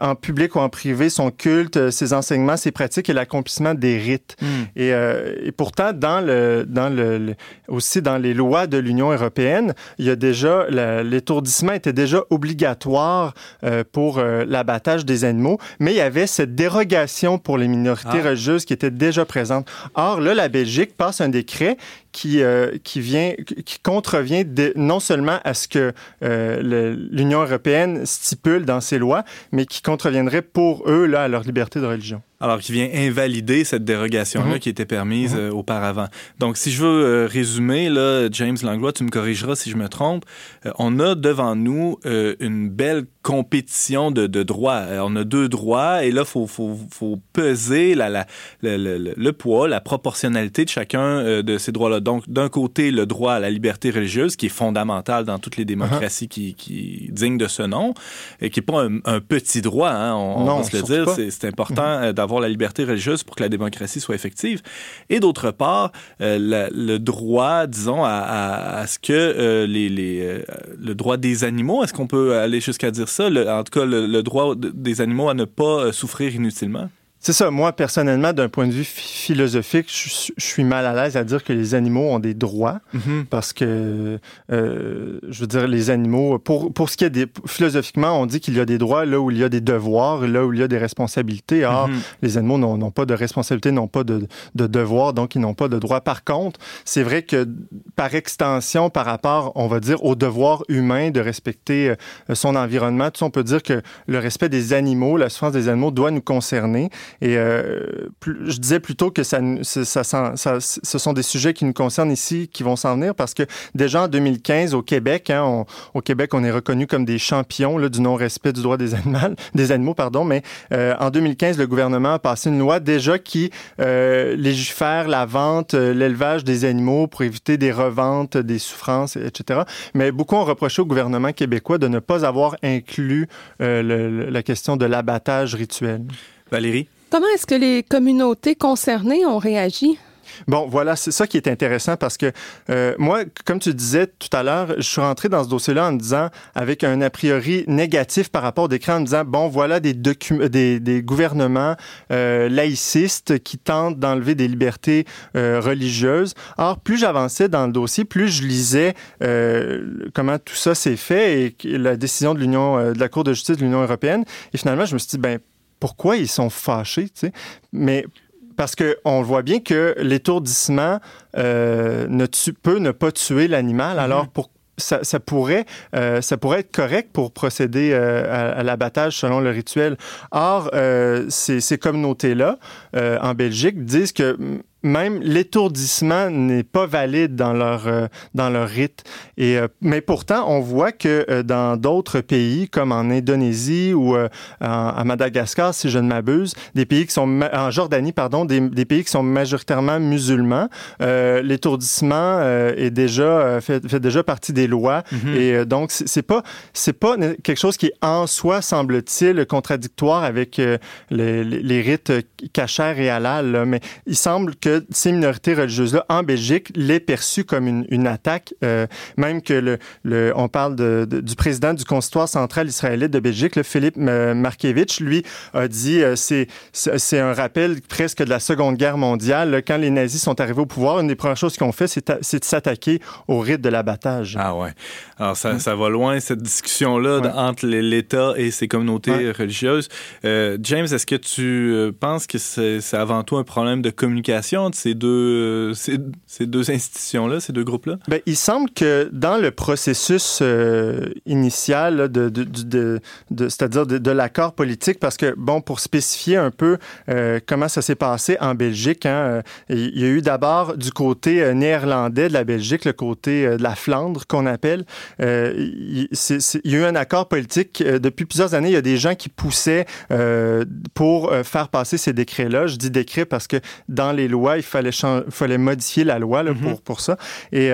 Speaker 3: en public ou en privé son culte, ses enseignements, ses pratiques et l'accomplissement des rites. Et, euh, et pourtant, dans le, dans le, le- aussi dans les lois de l'Union européenne, il y a déjà l'étourdissement était déjà obligatoire euh, pour euh, l'abattage des animaux, mais il y avait cette dérogation pour les minorités
Speaker 2: Ah.
Speaker 3: religieuses qui était déjà présente. Or là, la Belgique passe un décret qui, euh, qui vient, qui contrevient de- non seulement à ce que euh, l'Union européenne stipule dans ses lois, mais qui contreviendrait pour eux là, à leur liberté de religion.
Speaker 2: Alors, qui vient invalider cette dérogation-là
Speaker 3: Mhm.
Speaker 2: qui était permise euh, auparavant. Donc, si je veux euh, résumer, là, James Langlois, tu me corrigeras si je me trompe, euh, on a devant nous une belle compétition de, de droits. Euh, on a deux droits et là, il faut, faut, faut peser la, la, le, le- le poids, la proportionnalité de chacun euh, de ces droits-là. Donc, d'un côté, le droit à la liberté religieuse, qui est fondamental dans toutes les démocraties qui, qui dignes de ce nom, et qui n'est pas un, un petit droit, hein, on, va se le dire. C'est c'est important euh, d'avoir la liberté religieuse pour que la démocratie soit effective. Et d'autre part, euh, la- le droit, disons, à, à- à ce que euh, les, les, euh, le droit des animaux, est-ce qu'on peut aller jusqu'à dire Le- en tout cas, le, droit de- des animaux à ne pas euh, souffrir inutilement?
Speaker 3: C'est ça. Moi, personnellement, d'un point de vue phi- philosophique, je, je suis mal à l'aise à dire que les animaux ont des droits parce que, euh, je veux dire, les animaux, pour, pour ce qui est des, philosophiquement, on dit qu'il y a des droits là où il y a des devoirs, là où il y a des responsabilités. Or,
Speaker 2: Mhm.
Speaker 3: les animaux n'ont pas de responsabilité, n'ont pas de, de devoirs, donc ils n'ont pas de droits. Par contre, c'est vrai que par extension, par rapport, on va dire, au devoir humain de respecter euh, son environnement, tout ça, on peut dire que le respect des animaux, la souffrance des animaux doit nous concerner. Et euh, je disais plutôt que ça, ce sont des sujets qui nous concernent ici, qui vont s'en venir, parce que déjà en 2015, au Québec, hein, on, au Québec, on est reconnu comme des champions du non-respect du droit des animaux, (laughs) des animaux pardon, mais euh, en 2015, le gouvernement a passé une loi déjà qui euh, légifère la vente, l'élevage des animaux pour éviter des reventes, des souffrances, etc. Mais beaucoup ont reproché au gouvernement québécois de ne pas avoir inclus la question de l'abattage rituel.
Speaker 2: Valérie?
Speaker 4: Comment est-ce que les communautés concernées ont réagi?
Speaker 3: Bon, voilà, c'est ça qui est intéressant parce que euh, moi, comme tu disais tout à l'heure, je suis rentré dans ce dossier-là en disant, avec un a priori négatif par rapport au décret, en disant, bon, voilà des, gouvernements euh, laïcistes qui tentent d'enlever des libertés euh, religieuses. Or, plus j'avançais dans le dossier, plus je lisais comment tout ça s'est fait et la décision de l'Union, de la Cour de justice de l'Union européenne. Et finalement, je me suis dit, ben pourquoi ils sont fâchés, tu sais? Mais parce qu'on voit bien que l'étourdissement euh, ne tue, peut ne pas tuer l'animal. Alors, pour ça, ça, pourrait, euh, ça pourrait être correct pour procéder euh, à, à l'abattage selon le rituel. Or, ces, ces communautés-là, en Belgique, disent que même l'étourdissement n'est pas valide dans leur euh, dans leur rite. Et euh, mais pourtant, on voit que euh, dans d'autres pays, comme en Indonésie ou euh, à Madagascar, si je ne m'abuse, des pays qui sont en Jordanie, pardon, des, des pays qui sont majoritairement musulmans, euh, l'étourdissement euh, est déjà fait, fait, déjà partie des lois. Mm -hmm. Et donc c'est pas c'est pas quelque chose qui est en soi semble-t-il contradictoire avec les, les, rites cachers et halal. Là. Mais il semble que ces minorités religieuses-là, en Belgique, l'aient perçu comme une, une attaque. Euh, même que le, le, on parle de, de, du président du consistoire central israélite de Belgique, le Philippe Markevitch, lui a dit euh, c'est c'est un rappel presque de la Seconde Guerre mondiale. Quand les nazis sont arrivés au pouvoir, une des premières choses qu'ils ont fait, c'est de s'attaquer au rite de l'abattage.
Speaker 2: Ah ouais. Alors ça, ça va loin cette discussion-là ouais. entre l'État et ses communautés ouais. religieuses. Euh, James, est-ce que tu euh, penses que c'est avant tout un problème de communication entre ces deux, ces, deux institutions-là, ces deux groupes-là?
Speaker 3: Ben, il semble que dans le processus euh, initial de, c'est-à-dire de, l'accord politique, parce que, bon, pour spécifier un peu euh, comment ça s'est passé en Belgique, hein, il y a eu d'abord du côté euh, néerlandais de la Belgique, le côté euh, de la Flandre qu'on appelle, euh, il y a eu un accord politique. depuis plusieurs années, il y a des gens qui poussaient pour faire passer ces décrets-là. Je dis décrets parce que dans les lois, il fallait, modifier la loi là, mm -hmm. pour, pour ça. Et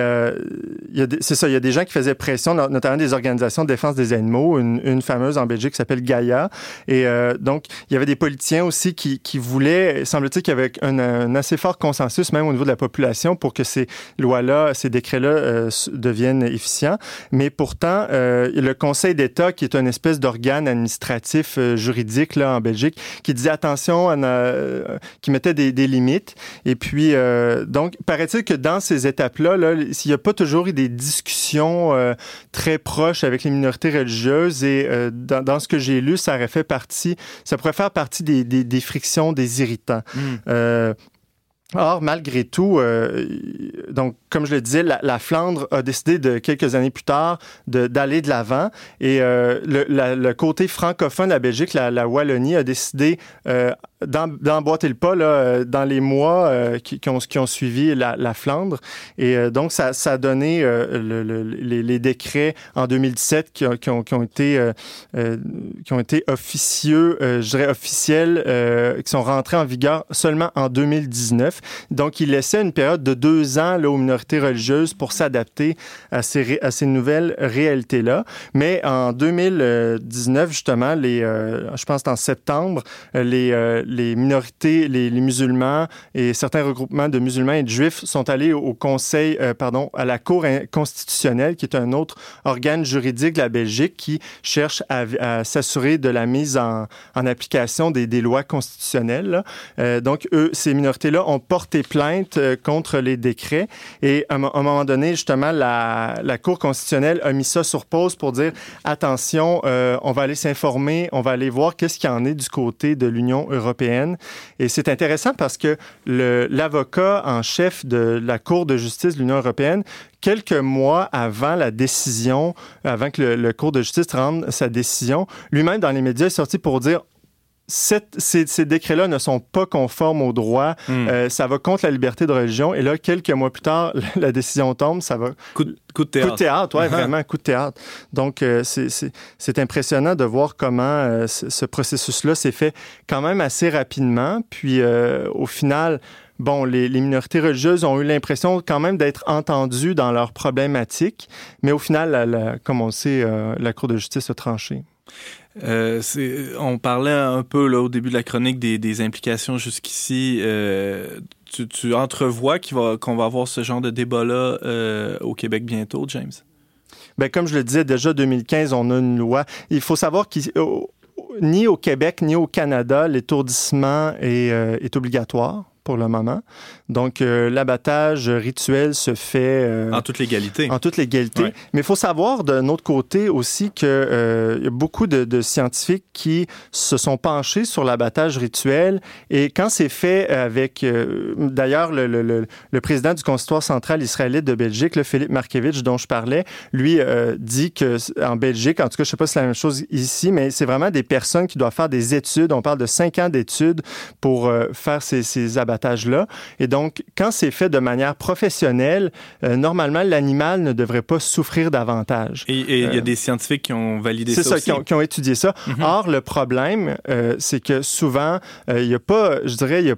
Speaker 3: c'est ça, il y a des gens qui faisaient pression, notamment des organisations de défense des animaux, une, une fameuse en Belgique qui s'appelle Gaia. Et euh, donc, il y avait des politiciens aussi qui, qui voulaient, semble-t-il qu'il y avait un, un, assez fort consensus, même au niveau de la population, pour que ces lois-là, ces décrets-là euh, deviennent efficients. Mais pourtant, euh, le Conseil d'État, qui est une espèce d'organe administratif euh, juridique là, en Belgique, qui disait attention, euh, qui mettait des, des, limites. Et puis, euh, donc, paraît-il que dans ces étapes-là, là, s'il n'y a pas toujours eu des discussions euh, très proches avec les minorités religieuses et euh, dans, dans, ce que j'ai lu, ça aurait fait partie, ça pourrait faire partie des, des, des frictions, des irritants. Mm. Or, malgré tout, euh, donc comme je le disais, la, la, Flandre a décidé de quelques années plus tard d'aller de l'avant et euh, le, la, le, côté francophone de la Belgique, la, la Wallonie, a décidé euh, d'emboîter le pas là, dans les mois euh, qui, qui, ont, qui ont suivi la, la Flandre. Et euh, donc, ça, ça a donné euh, le, le, les, les, décrets en 2017 qui, qui, ont, qui ont, été, qui ont été officieux, je dirais officiels, qui sont rentrés en vigueur seulement en 2019. Donc, il laissait une période de deux ans là, aux minorités religieuses pour s'adapter à ces, à ces nouvelles réalités-là. Mais en 2019, justement, les, je pense en septembre, les les minorités, les, musulmans et certains regroupements de musulmans et de juifs sont allés au conseil, euh, pardon, à la Cour constitutionnelle, qui est un autre organe juridique de la Belgique qui cherche à, s'assurer de la mise en, application des, lois constitutionnelles. Euh, donc, eux, ces minorités-là ont porté plainte euh, contre les décrets et à, un moment donné, justement, la, la Cour constitutionnelle a mis ça sur pause pour dire attention, on va aller s'informer, on va aller voir qu'est-ce qu'il y en est du côté de l'Union européenne Et c'est intéressant parce que l'avocat en chef de la Cour de justice de l'Union européenne, quelques mois avant la décision, avant que le, le Cour de justice rende sa décision, lui-même dans les médias est sorti pour dire cette- ces, ces décrets-là ne sont pas conformes au droit.
Speaker 2: Hmm.
Speaker 3: Euh, ça va contre la liberté de religion. Et là, quelques mois plus tard, (laughs) la décision tombe. Ça va
Speaker 2: Coup, de- coup de
Speaker 3: Coup
Speaker 2: théâtre.
Speaker 3: de théâtre, oui, (laughs) vraiment, coup de théâtre. Donc, euh, c'est- impressionnant de voir comment euh, ce ce processus-là s'est fait quand même assez rapidement. Puis, au final, bon, les, les minorités religieuses ont eu l'impression quand même d'être entendues dans leurs problématiques. Mais au final, la- la- comme on le sait, la Cour de justice a tranché.
Speaker 2: Euh, on parlait un peu là, au début de la chronique des, implications jusqu'ici. Euh, tu, tu entrevois qu'il va- qu'on va avoir ce genre de débat-là euh, au Québec bientôt, James?
Speaker 3: Ben, comme je le disais, déjà 2015, on a une loi. Il faut savoir que ni au Québec ni au Canada, l'étourdissement est obligatoire pour le moment. Donc, euh, l'abattage rituel se fait euh,
Speaker 2: En toute légalité.
Speaker 3: en toute légalité.
Speaker 2: Ouais.
Speaker 3: Mais il faut savoir d'un autre côté aussi qu'il y a beaucoup de, de scientifiques qui se sont penchés sur l'abattage rituel. Et quand c'est fait avec, euh, d'ailleurs, le, le- le- le président du consistoire central israélite de Belgique, le Philippe Markevitch, dont je parlais, lui euh, dit que en Belgique, en tout cas, je sais pas si c'est la même chose ici, mais c'est vraiment des personnes qui doivent faire des études. On parle de cinq ans d'études pour euh, faire ces, ces Et donc, quand c'est fait de manière professionnelle, euh, normalement, l'animal ne devrait pas souffrir davantage.
Speaker 2: Et il y a
Speaker 3: Euh,
Speaker 2: des scientifiques qui ont validé
Speaker 3: C'est
Speaker 2: ça,
Speaker 3: ça,
Speaker 2: aussi.
Speaker 3: qui ont, qui ont étudié ça.
Speaker 2: Mhm.
Speaker 3: Or, le problème, euh, c'est que souvent, il n'y a pas, je dirais, il y a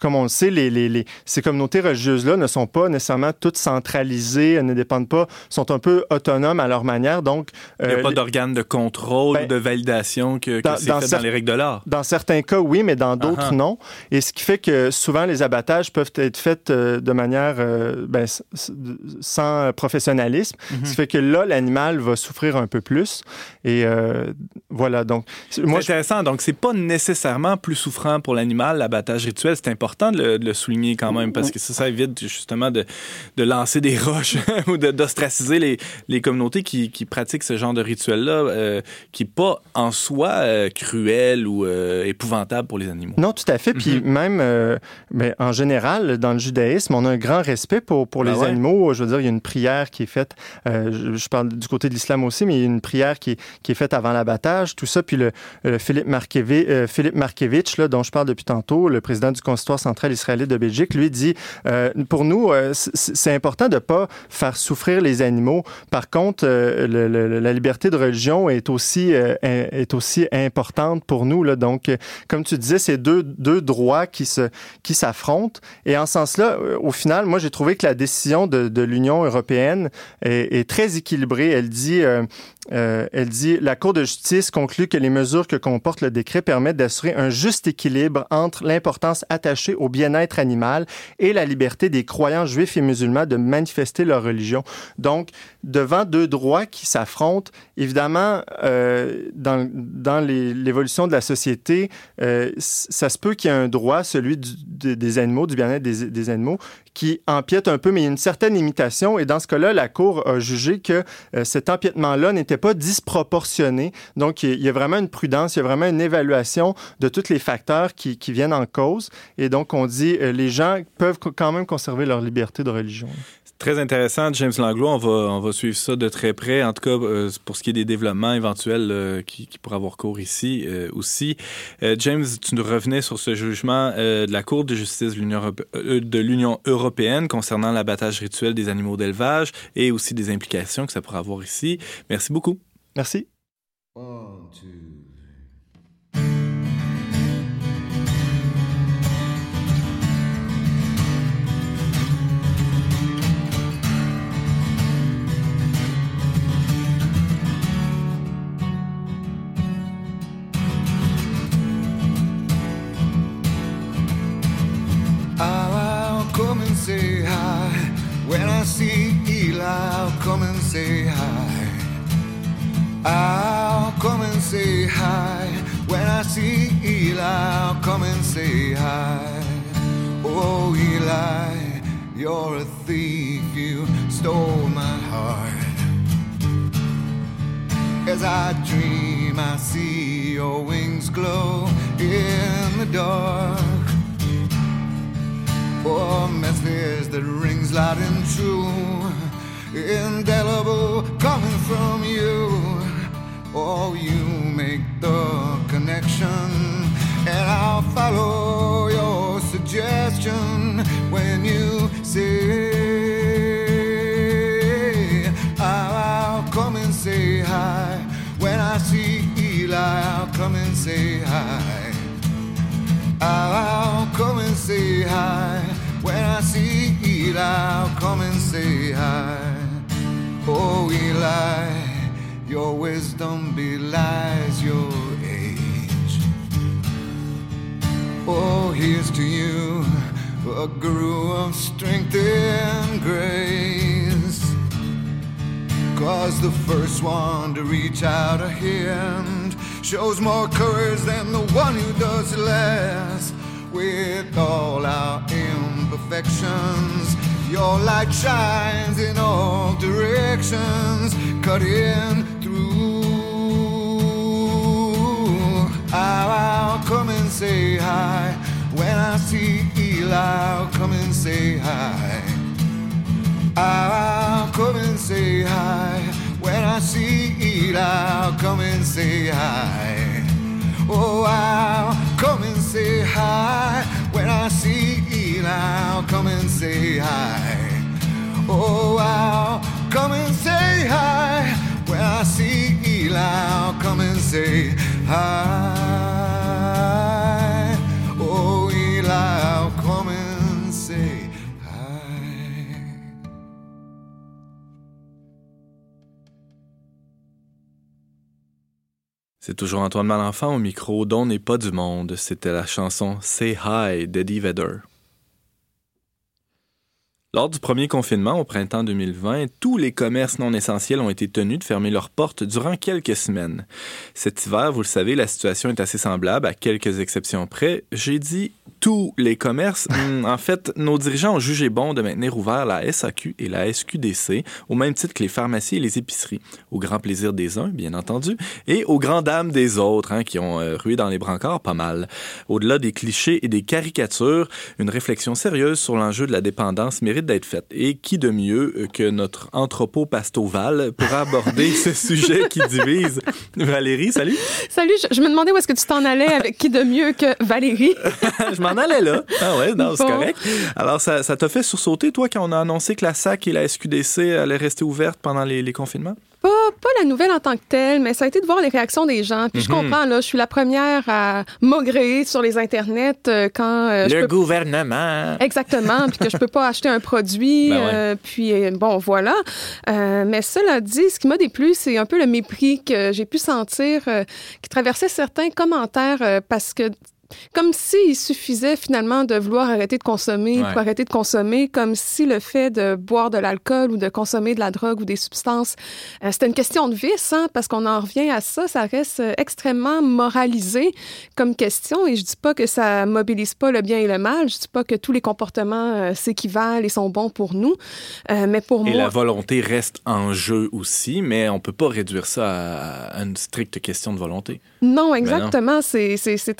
Speaker 3: comme on le sait, les, les, les- ces communautés religieuses-là ne sont pas nécessairement toutes centralisées, elles ne dépendent pas, sont un peu autonomes à leur manière. Donc,
Speaker 2: Il n'y a
Speaker 3: euh,
Speaker 2: pas
Speaker 3: les-
Speaker 2: d'organe de contrôle,
Speaker 3: Ben,
Speaker 2: de validation que, que
Speaker 3: dans-
Speaker 2: c'est
Speaker 3: dans
Speaker 2: fait
Speaker 3: cer-
Speaker 2: dans les règles de l'art.
Speaker 3: Dans certains cas, oui, mais dans d'autres,
Speaker 2: ah.
Speaker 3: non. Et ce qui fait que souvent, les abattages peuvent être faits euh, de manière euh, ben, sans professionnalisme. Ce qui fait que là, l'animal va souffrir un peu plus. Et voilà, donc...
Speaker 2: C'est
Speaker 3: Moi, je-
Speaker 2: intéressant. Donc, c'est pas nécessairement plus souffrant pour l'animal, l'abattage rituel. C'est important de le, de le souligner quand même parce que ça, ça évite justement de, de lancer des roches (laughs) ou de- d'ostraciser les, les communautés qui, qui pratiquent ce genre de rituel-là, euh, qui n'est pas en soi euh, cruel ou euh, épouvantable pour les animaux.
Speaker 3: Non, tout à fait. Puis
Speaker 2: Mhm.
Speaker 3: même, mais en général, dans le judaïsme, on a un grand respect pour, pour
Speaker 2: Ben
Speaker 3: les
Speaker 2: ouais.
Speaker 3: animaux. Je veux dire, il y a une prière qui est faite, je, je parle du côté de l'islam aussi, mais il y a une prière qui, est- qui est faite avant l'abattage, tout ça. Puis le, le Philippe, Markevi- Philippe Markevitch, là, dont je parle depuis tantôt, le président du consistoire central israélite de Belgique, lui dit, euh, pour nous, euh, c'est important de pas faire souffrir les animaux. Par contre, euh, la liberté de religion est aussi, est aussi importante pour nous. Donc, comme tu disais, c'est deux, deux droits qui se qui s'affrontent. Et en ce sens-là, au final, moi, j'ai trouvé que la décision de, l'Union européenne est très équilibrée. Elle dit, euh, elle dit, la Cour de justice conclut que les mesures que comporte le décret permettent d'assurer un juste équilibre entre l'importance attachée au bien-être animal et la liberté des croyants juifs et musulmans de manifester leur religion. Donc, devant deux droits qui s'affrontent, évidemment, euh, dans, dans l'évolution de la société, euh, ça se peut qu'il y ait un droit, celui des animaux, du bien-être des, des animaux, qui empiète un peu, mais il y a une certaine limitation. Et dans ce cas-là, la Cour a jugé que euh, cet empiètement-là n'était pas disproportionné. Donc, il y a- vraiment une prudence, il y a vraiment une évaluation de tous les facteurs qui, qui viennent en cause. Et donc, on dit, les gens peuvent quand même conserver leur liberté de religion.
Speaker 2: Très intéressant, James Langlois. On va, on va suivre ça de très près. En tout cas, euh, pour ce qui est des développements éventuels euh, qui, qui pourraient avoir cours ici euh, aussi. Euh, James, tu nous revenais sur ce jugement euh, de la Cour de justice de l'Union Europé- de l'Union européenne concernant l'abattage rituel des animaux d'élevage et aussi des implications que ça pourrait avoir ici. Merci beaucoup.
Speaker 3: Merci.
Speaker 7: One, two, See Eli, I'll come and say hi. I'll come and say hi. When I see Eli, I'll come and say hi. Oh, Eli, you're a thief. You stole my heart. As I dream, I see your wings glow in the dark. Oh, message that rings loud and true, indelible coming from you. Oh, you make the connection and I'll follow your suggestion when you say I'll come and say hi. When I see Eli, I'll come and say hi. I'll come and say hi. See Eli, I'll come and say hi. Oh, Eli, your wisdom belies your age. Oh, here's to you, a guru of strength and grace. Cause the first one to reach out a hand shows more courage than the one who does less. With all our imperfections, your light shines in all directions, cutting through. I'll come and say hi. When I see Eli, I'll come and say hi. I'll come and say hi. When I see Eli, I'll come and say hi. Say hi. Oh, I'll come and say hi. When I see Eli, I'll come and say hi. Oh, Eli, I'll come and say hi.
Speaker 2: C'est toujours Antoine Malenfant au micro dont n'est pas du monde. C'était la chanson Say Hi d'Eddie Vedder. Lors du premier confinement au printemps 2020, tous les commerces non essentiels ont été tenus de fermer leurs portes durant quelques semaines. Cet hiver, vous le savez, la situation est assez semblable, à quelques exceptions près. J'ai dit tous les commerces. (laughs) Hum, en fait, nos dirigeants ont jugé bon de maintenir ouvert la SAQ et la SQDC, au même titre que les pharmacies et les épiceries, au grand plaisir des uns, bien entendu, et aux grandes dames des autres, hein, qui ont euh, rué dans les brancards pas mal. Au-delà des clichés et des caricatures, une réflexion sérieuse sur l'enjeu de la dépendance mérite d'être faite. Et qui de mieux que notre entrepôt pastoval pour aborder ce (laughs) sujet qui divise? Valérie, salut!
Speaker 4: Salut, je, je me demandais où est-ce que tu t'en allais avec qui de mieux que Valérie? (laughs)
Speaker 2: je m'en allais là. Ah ouais, non, c'est
Speaker 4: Bon.
Speaker 2: correct. Alors, ça ça t'a fait sursauter, toi, quand on a annoncé que la SAC et la SQDC allaient rester ouvertes pendant les, les confinements?
Speaker 4: Pas, pas la nouvelle en tant que telle, mais ça a été de voir les réactions des gens. Puis je
Speaker 2: Mhm.
Speaker 4: comprends, là, je suis la première à maugréer sur les internets euh, quand euh, je peux
Speaker 2: gouvernement.
Speaker 4: Exactement, puis que je peux pas acheter un produit,
Speaker 2: Ben ouais.
Speaker 4: euh, puis euh, bon, voilà. Euh, mais cela dit, ce qui m'a déplu, c'est un peu le mépris que j'ai pu sentir euh, qui traversait certains commentaires euh, parce que comme s'il suffisait finalement de vouloir arrêter de consommer
Speaker 2: Ouais.
Speaker 4: pour arrêter de consommer, comme si le fait de boire de l'alcool ou de consommer de la drogue ou des substances, euh, c'était une question de vice, hein, parce qu'on en revient à ça, ça reste euh, extrêmement moralisé comme question et je dis pas que ça mobilise pas le bien et le mal, je dis pas que tous les comportements euh, s'équivalent et sont bons pour nous, Euh, mais pour
Speaker 2: Et
Speaker 4: moi...
Speaker 2: la volonté reste en jeu aussi, mais on peut pas réduire ça à, à une stricte question de volonté.
Speaker 4: Non, exactement. C'est- C'est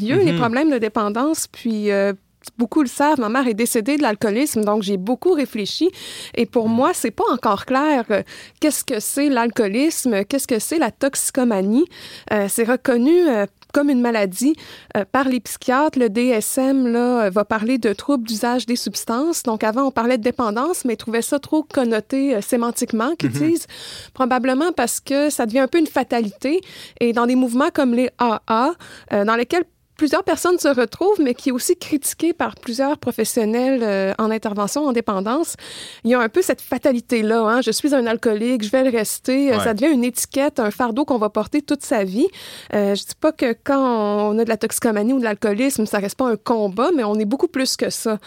Speaker 4: mystérieux, les
Speaker 2: Mhm.
Speaker 4: problèmes de dépendance. Puis, euh, beaucoup le savent, ma mère est décédée de l'alcoolisme, donc j'ai beaucoup réfléchi. Et pour moi, c'est pas encore clair euh, qu'est-ce que c'est l'alcoolisme, qu'est-ce que c'est la toxicomanie. Euh, c'est reconnu euh, comme une maladie par les psychiatres. Le DSM là, va parler de troubles d'usage des substances. Donc avant, on parlait de dépendance, mais ils trouvaient ça trop connoté sémantiquement, qu'ils disent. Probablement parce que ça devient un peu une fatalité. Et dans des mouvements comme les AA, dans lesquels plusieurs personnes se retrouvent, mais qui est aussi critiqué par plusieurs professionnels euh, en intervention, en dépendance. Il y a un peu cette fatalité-là. Hein? Je suis un alcoolique, je vais le rester. Euh,
Speaker 2: Ouais.
Speaker 4: Ça devient une étiquette, un fardeau qu'on va porter toute sa vie. Euh, je dis pas que quand on a de la toxicomanie ou de l'alcoolisme, ça reste pas un combat, mais on est beaucoup plus que ça.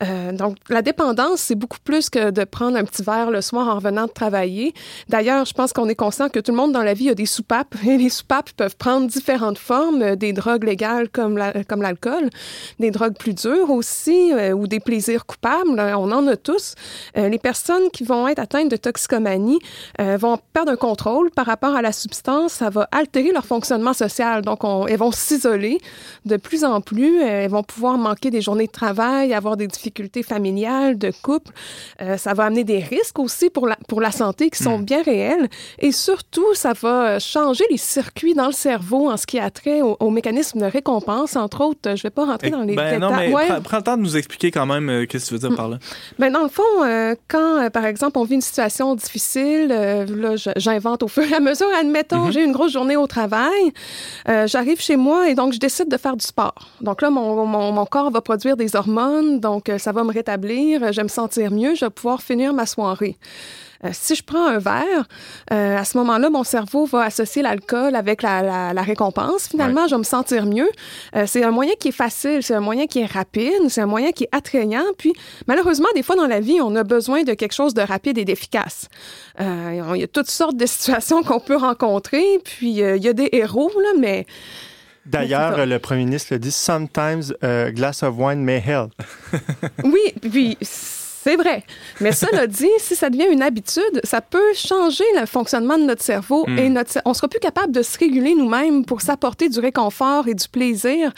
Speaker 4: Euh, donc, la dépendance, c'est beaucoup plus que de prendre un petit verre le soir en revenant de travailler. D'ailleurs, je pense qu'on est conscient que tout le monde dans la vie a des soupapes. (laughs) Et les soupapes peuvent prendre différentes formes, euh, des drogues légales comme la- comme l'alcool, des drogues plus dures aussi, euh, ou des plaisirs coupables. Euh, On en a tous. Euh, les personnes qui vont être atteintes de toxicomanie euh, vont perdre un contrôle par rapport à la substance. Ça va altérer leur fonctionnement social. Donc, on- elles vont s'isoler de plus en plus. Euh, Elles vont pouvoir manquer des journées de travail, avoir des difficultés familiales, de couple. Euh, ça va amener des risques aussi pour la, pour la santé qui sont bien réels. Et surtout, ça va euh, changer les circuits dans le cerveau en ce qui a trait au, au mécanisme de récompense entre autres. Je vais pas rentrer dans les
Speaker 2: ben,
Speaker 4: détails.
Speaker 2: non, mais
Speaker 4: Ouais.
Speaker 2: prends, prends le temps de nous expliquer quand même euh, qu'est-ce que tu veux dire par là.
Speaker 4: Ben, dans le fond, euh, quand, euh, par exemple, on vit une situation difficile, euh, là, j'invente au (laughs) fur et à mesure, admettons,
Speaker 2: Mhm.
Speaker 4: j'ai une grosse journée au travail, euh, j'arrive chez moi et donc je décide de faire du sport. Donc là, mon, mon, mon corps va produire des hormones, donc euh, ça va me rétablir, euh, je vais me sentir mieux, je vais pouvoir finir ma soirée. Euh, si je prends un verre, euh, à ce moment-là, mon cerveau va associer l'alcool avec la, la- la récompense. Finalement, je vais me sentir mieux. Euh, c'est un moyen qui est facile, c'est un moyen qui est rapide, c'est un moyen qui est attrayant. Puis, malheureusement, des fois dans la vie, on a besoin de quelque chose de rapide et d'efficace. Euh, il y a toutes sortes de (laughs) situations qu'on peut rencontrer. Puis, euh, il y a des héros, là, mais
Speaker 3: D'ailleurs, le premier ministre le dit, sometimes a glass of wine may help.
Speaker 4: Oui, puis c'est vrai. Mais cela dit, si ça devient une habitude, ça peut changer le fonctionnement de notre cerveau
Speaker 2: Hmm.
Speaker 4: et notre, on sera plus capable de se réguler nous-mêmes pour s'apporter du réconfort et du plaisir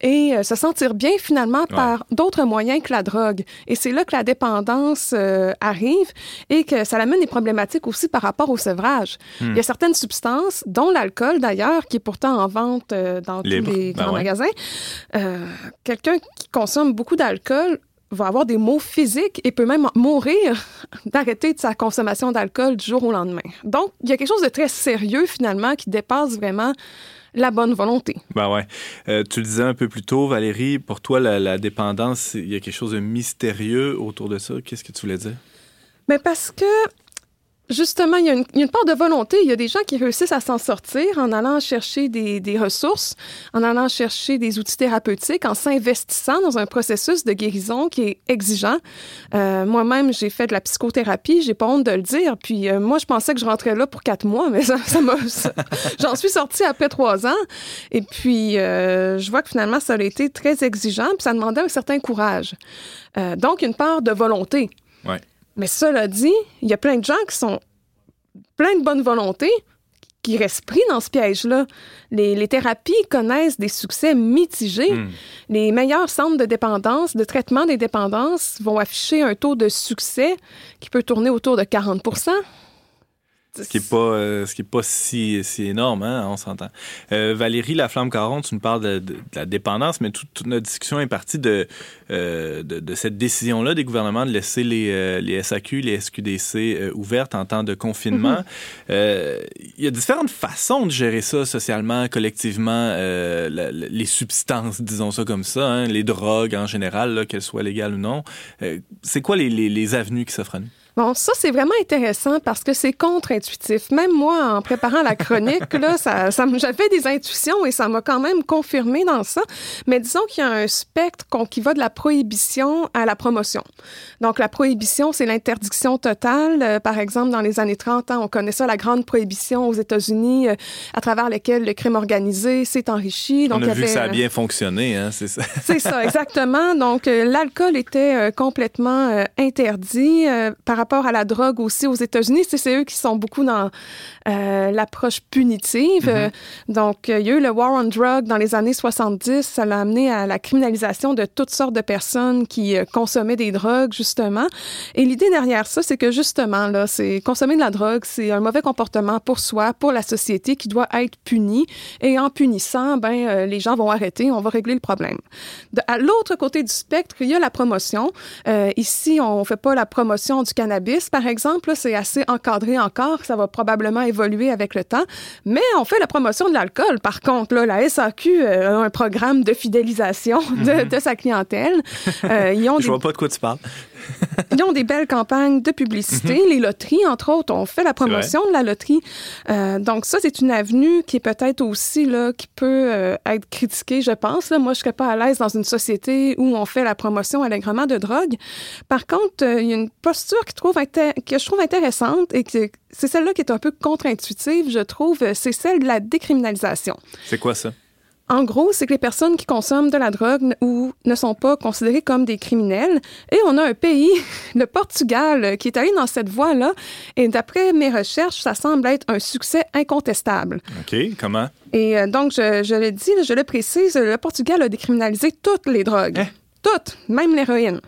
Speaker 4: et euh, se sentir bien finalement par d'autres moyens que la drogue. Et c'est là que la dépendance euh, arrive et que ça amène des problématiques aussi par rapport au sevrage.
Speaker 2: Hmm.
Speaker 4: Il y a certaines substances, dont l'alcool d'ailleurs, qui est pourtant en vente euh, dans
Speaker 2: Libre.
Speaker 4: tous les
Speaker 2: Ben
Speaker 4: grands
Speaker 2: ouais.
Speaker 4: magasins. Quelqu'un qui consomme beaucoup d'alcool va avoir des maux physiques et peut même mourir (laughs) d'arrêter de sa consommation d'alcool du jour au lendemain. Donc, il y a quelque chose de très sérieux finalement qui dépasse vraiment la bonne volonté.
Speaker 2: Ben ouais. Euh, tu le disais un peu plus tôt, Valérie, pour toi, la, la dépendance, il y a quelque chose de mystérieux autour de ça. Qu'est-ce que tu voulais dire?
Speaker 4: Mais parce que, justement, il y, a une, part de volonté. Il y a des gens qui réussissent à s'en sortir en allant chercher des, ressources, en allant chercher des outils thérapeutiques, en s'investissant dans un processus de guérison qui est exigeant. Euh, Moi-même, j'ai fait de la psychothérapie, j'ai pas honte de le dire. Puis euh, moi, je pensais que je rentrais là pour quatre mois, mais (laughs) ça, m'a... J'en suis sortie après trois ans. Et puis, euh, je vois que finalement, ça a été très exigeant, puis ça demandait un certain courage. Donc, une part de volonté.
Speaker 2: Ouais.
Speaker 4: Mais cela dit, il y a plein de gens qui sont plein de bonne volonté qui restent pris dans ce piège-là. Les, les thérapies connaissent des succès mitigés.
Speaker 2: Hmm.
Speaker 4: Les meilleurs centres de dépendance, de traitement des dépendances vont afficher un taux de succès qui peut tourner autour de 40
Speaker 2: Ce qui n'est pas, euh, ce qui est pas si, si énorme, hein, on s'entend. Euh, Valérie Laflamme-Caron, tu nous parles de, de- de la dépendance, mais toute, toute notre discussion est partie de, euh, de, de cette décision-là des gouvernements de laisser les, euh, les SAQ, les SQDC euh, ouvertes en temps de confinement. Euh, Il y a différentes façons de gérer ça socialement, collectivement, euh, la- les substances, disons ça comme ça, hein, les drogues en général, qu'elles soient légales ou non. Euh, C'est quoi les, les, les avenues qui s'offrent à nous?
Speaker 4: Bon, ça, c'est vraiment intéressant parce que c'est contre-intuitif. Même moi, en préparant la chronique, là, ça, ça j'avais des intuitions et ça m'a quand même confirmé dans ça. Mais disons qu'il y a un spectre qui va de la prohibition à la promotion. Donc, la prohibition, c'est l'interdiction totale. Euh, par exemple, dans les années 30, hein, on connaît ça, la grande prohibition aux États-Unis, euh, à travers laquelle le crime organisé s'est enrichi. Donc,
Speaker 2: on
Speaker 4: il
Speaker 2: a vu que ça a bien fonctionné, hein, c'est ça. (laughs)
Speaker 4: c'est ça, exactement. Donc, euh, l'alcool était euh, complètement interdit. Par rapport à la drogue aussi aux États-Unis, c'est eux qui sont beaucoup dans euh, l'approche punitive. Euh, donc, euh, il y a eu le War on Drug dans les années 70. Ça l'a amené à la criminalisation de toutes sortes de personnes qui consommaient des drogues, justement. Et l'idée derrière ça, c'est que justement, là, c'est consommer de la drogue, c'est un mauvais comportement pour soi, pour la société, qui doit être puni. Et en punissant, ben, les gens vont arrêter, on va régler le problème. De- à l'autre côté du spectre, il y a la promotion. Euh, ici, on fait pas la promotion du cannabis, par exemple. C'est assez encadré encore. Ça va probablement évoluer avec le temps. Mais on fait la promotion de l'alcool. Par contre, là, la SAQ euh, a un programme de fidélisation de, de sa clientèle. Euh, ils, ont (laughs)
Speaker 2: Je
Speaker 4: des,
Speaker 2: vois pas de quoi tu parles.
Speaker 4: Ils ont des belles campagnes de publicité. Les loteries, entre autres, on fait la promotion de la loterie. Euh, donc ça, c'est une avenue qui est peut-être aussi là, qui peut euh, être critiquée, je pense. Là. Moi, je serais pas à l'aise dans une société où on fait la promotion allègrement de drogue. Par contre, euh, il y a une posture qui trouve inté- que je trouve intéressante et que c'est celle-là qui est un peu contre-intuitive, je trouve. C'est celle de la décriminalisation.
Speaker 2: C'est quoi ça?
Speaker 4: En gros, c'est que les personnes qui consomment de la drogue ou ne sont pas considérées comme des criminels. Et on a un pays, (laughs) le Portugal, qui est allé dans cette voie-là. Et d'après mes recherches, ça semble être un succès incontestable.
Speaker 2: OK, comment?
Speaker 4: Et euh, donc, je, je le dis, je le précise, le Portugal a décriminalisé toutes les drogues.
Speaker 2: Hein?
Speaker 4: Toutes, même l'héroïne.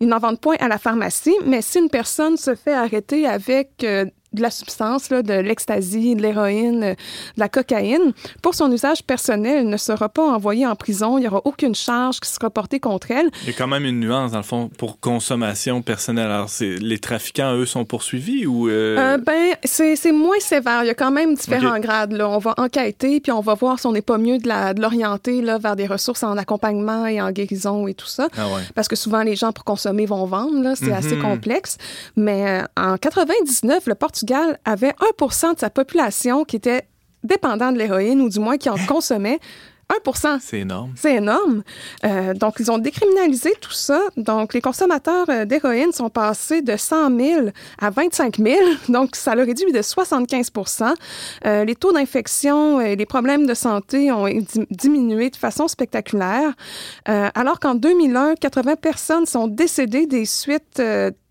Speaker 4: Ils n'en vendent point à la pharmacie, mais si une personne se fait arrêter avec euh, de la substance, là, de l'ecstasy, de l'héroïne, euh, de la cocaïne, pour son usage personnel, elle ne sera pas envoyée en prison. Il n'y aura aucune charge qui sera portée contre elle.
Speaker 2: Il y a quand même une nuance, dans le fond, pour consommation personnelle. Alors, les trafiquants, eux, sont poursuivis ou... euh,
Speaker 4: Euh, ben, c'est moins sévère. Il y a quand même différents grades. Là. On va enquêter, puis on va voir si on n'est pas mieux de de l'orienter là, vers des ressources en accompagnement et en guérison et tout ça.
Speaker 2: Ah ouais.
Speaker 4: Parce que souvent, les gens, pour consommer, vont vendre. C'est assez
Speaker 2: Mhm.
Speaker 4: complexe. Mais euh, en 99, le Portugal avait 1 de sa population qui était dépendant de l'héroïne, ou du moins qui en (laughs) consommait. 1
Speaker 2: C'est énorme.
Speaker 4: c'est énorme. Euh, donc, ils ont décriminalisé tout ça. Donc, les consommateurs euh, d'héroïne sont passés de 100 000 à 25 000. (laughs) Donc, ça leur réduit de 75% Euh, Les taux d'infection et les problèmes de santé ont di- diminué de façon spectaculaire. Euh, alors qu'en 2001, 80 personnes sont décédées des suites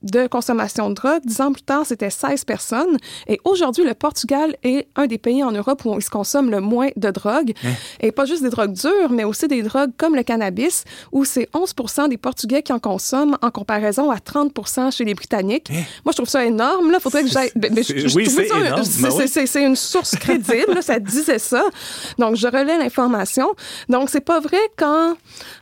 Speaker 4: de consommation de drogue. Dix ans plus tard, c'était 16 personnes. Et aujourd'hui, le Portugal est un des pays en Europe où il se consomme le moins de drogue. Et pas juste des drogues dures, mais aussi des drogues comme le cannabis, où c'est 11% des Portugais qui en consomment en comparaison à 30% chez les Britanniques. Moi, je trouve ça énorme. Là, faudrait que j'aille.
Speaker 2: oui, c'est énorme. oui.
Speaker 4: c'est une source crédible, là, ça disait ça. Donc, je relais l'information. Donc, c'est pas vrai quand,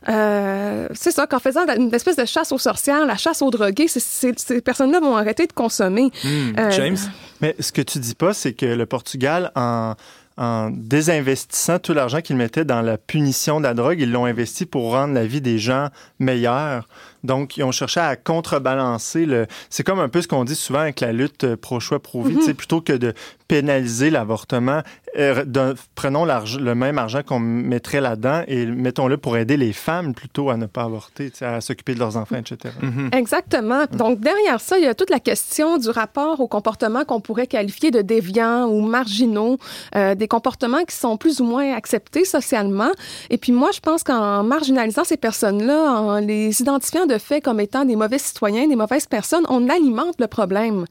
Speaker 4: euh, c'est ça, qu'en faisant une espèce de chasse aux sorcières, la chasse aux drogués, c'est- ces personnes-là vont arrêter de consommer.
Speaker 2: Hmm.
Speaker 4: Euh,
Speaker 2: James?
Speaker 3: Mais ce que tu dis pas, c'est que le Portugal, en, en désinvestissant tout l'argent qu'ils mettaient dans la punition de la drogue, ils l'ont investi pour rendre la vie des gens meilleure. Donc, ils ont cherché à contrebalancer le. C'est comme un peu ce qu'on dit souvent avec la lutte euh, pro-choix, pro-vie. Tu sais, Plutôt que de pénaliser l'avortement, euh, prenons le même argent qu'on mettrait là-dedans et mettons-le pour aider les femmes plutôt à ne pas avorter, tu sais, à s'occuper de leurs enfants, etc.
Speaker 4: Exactement. Donc, derrière ça, il y a toute la question du rapport au comportement qu'on pourrait qualifier de déviants ou marginaux, euh, des comportements qui sont plus ou moins acceptés socialement. Et puis moi, je pense qu'en marginalisant ces personnes-là, en les identifiant de fait comme étant des mauvais citoyens, des mauvaises personnes, on alimente le problème.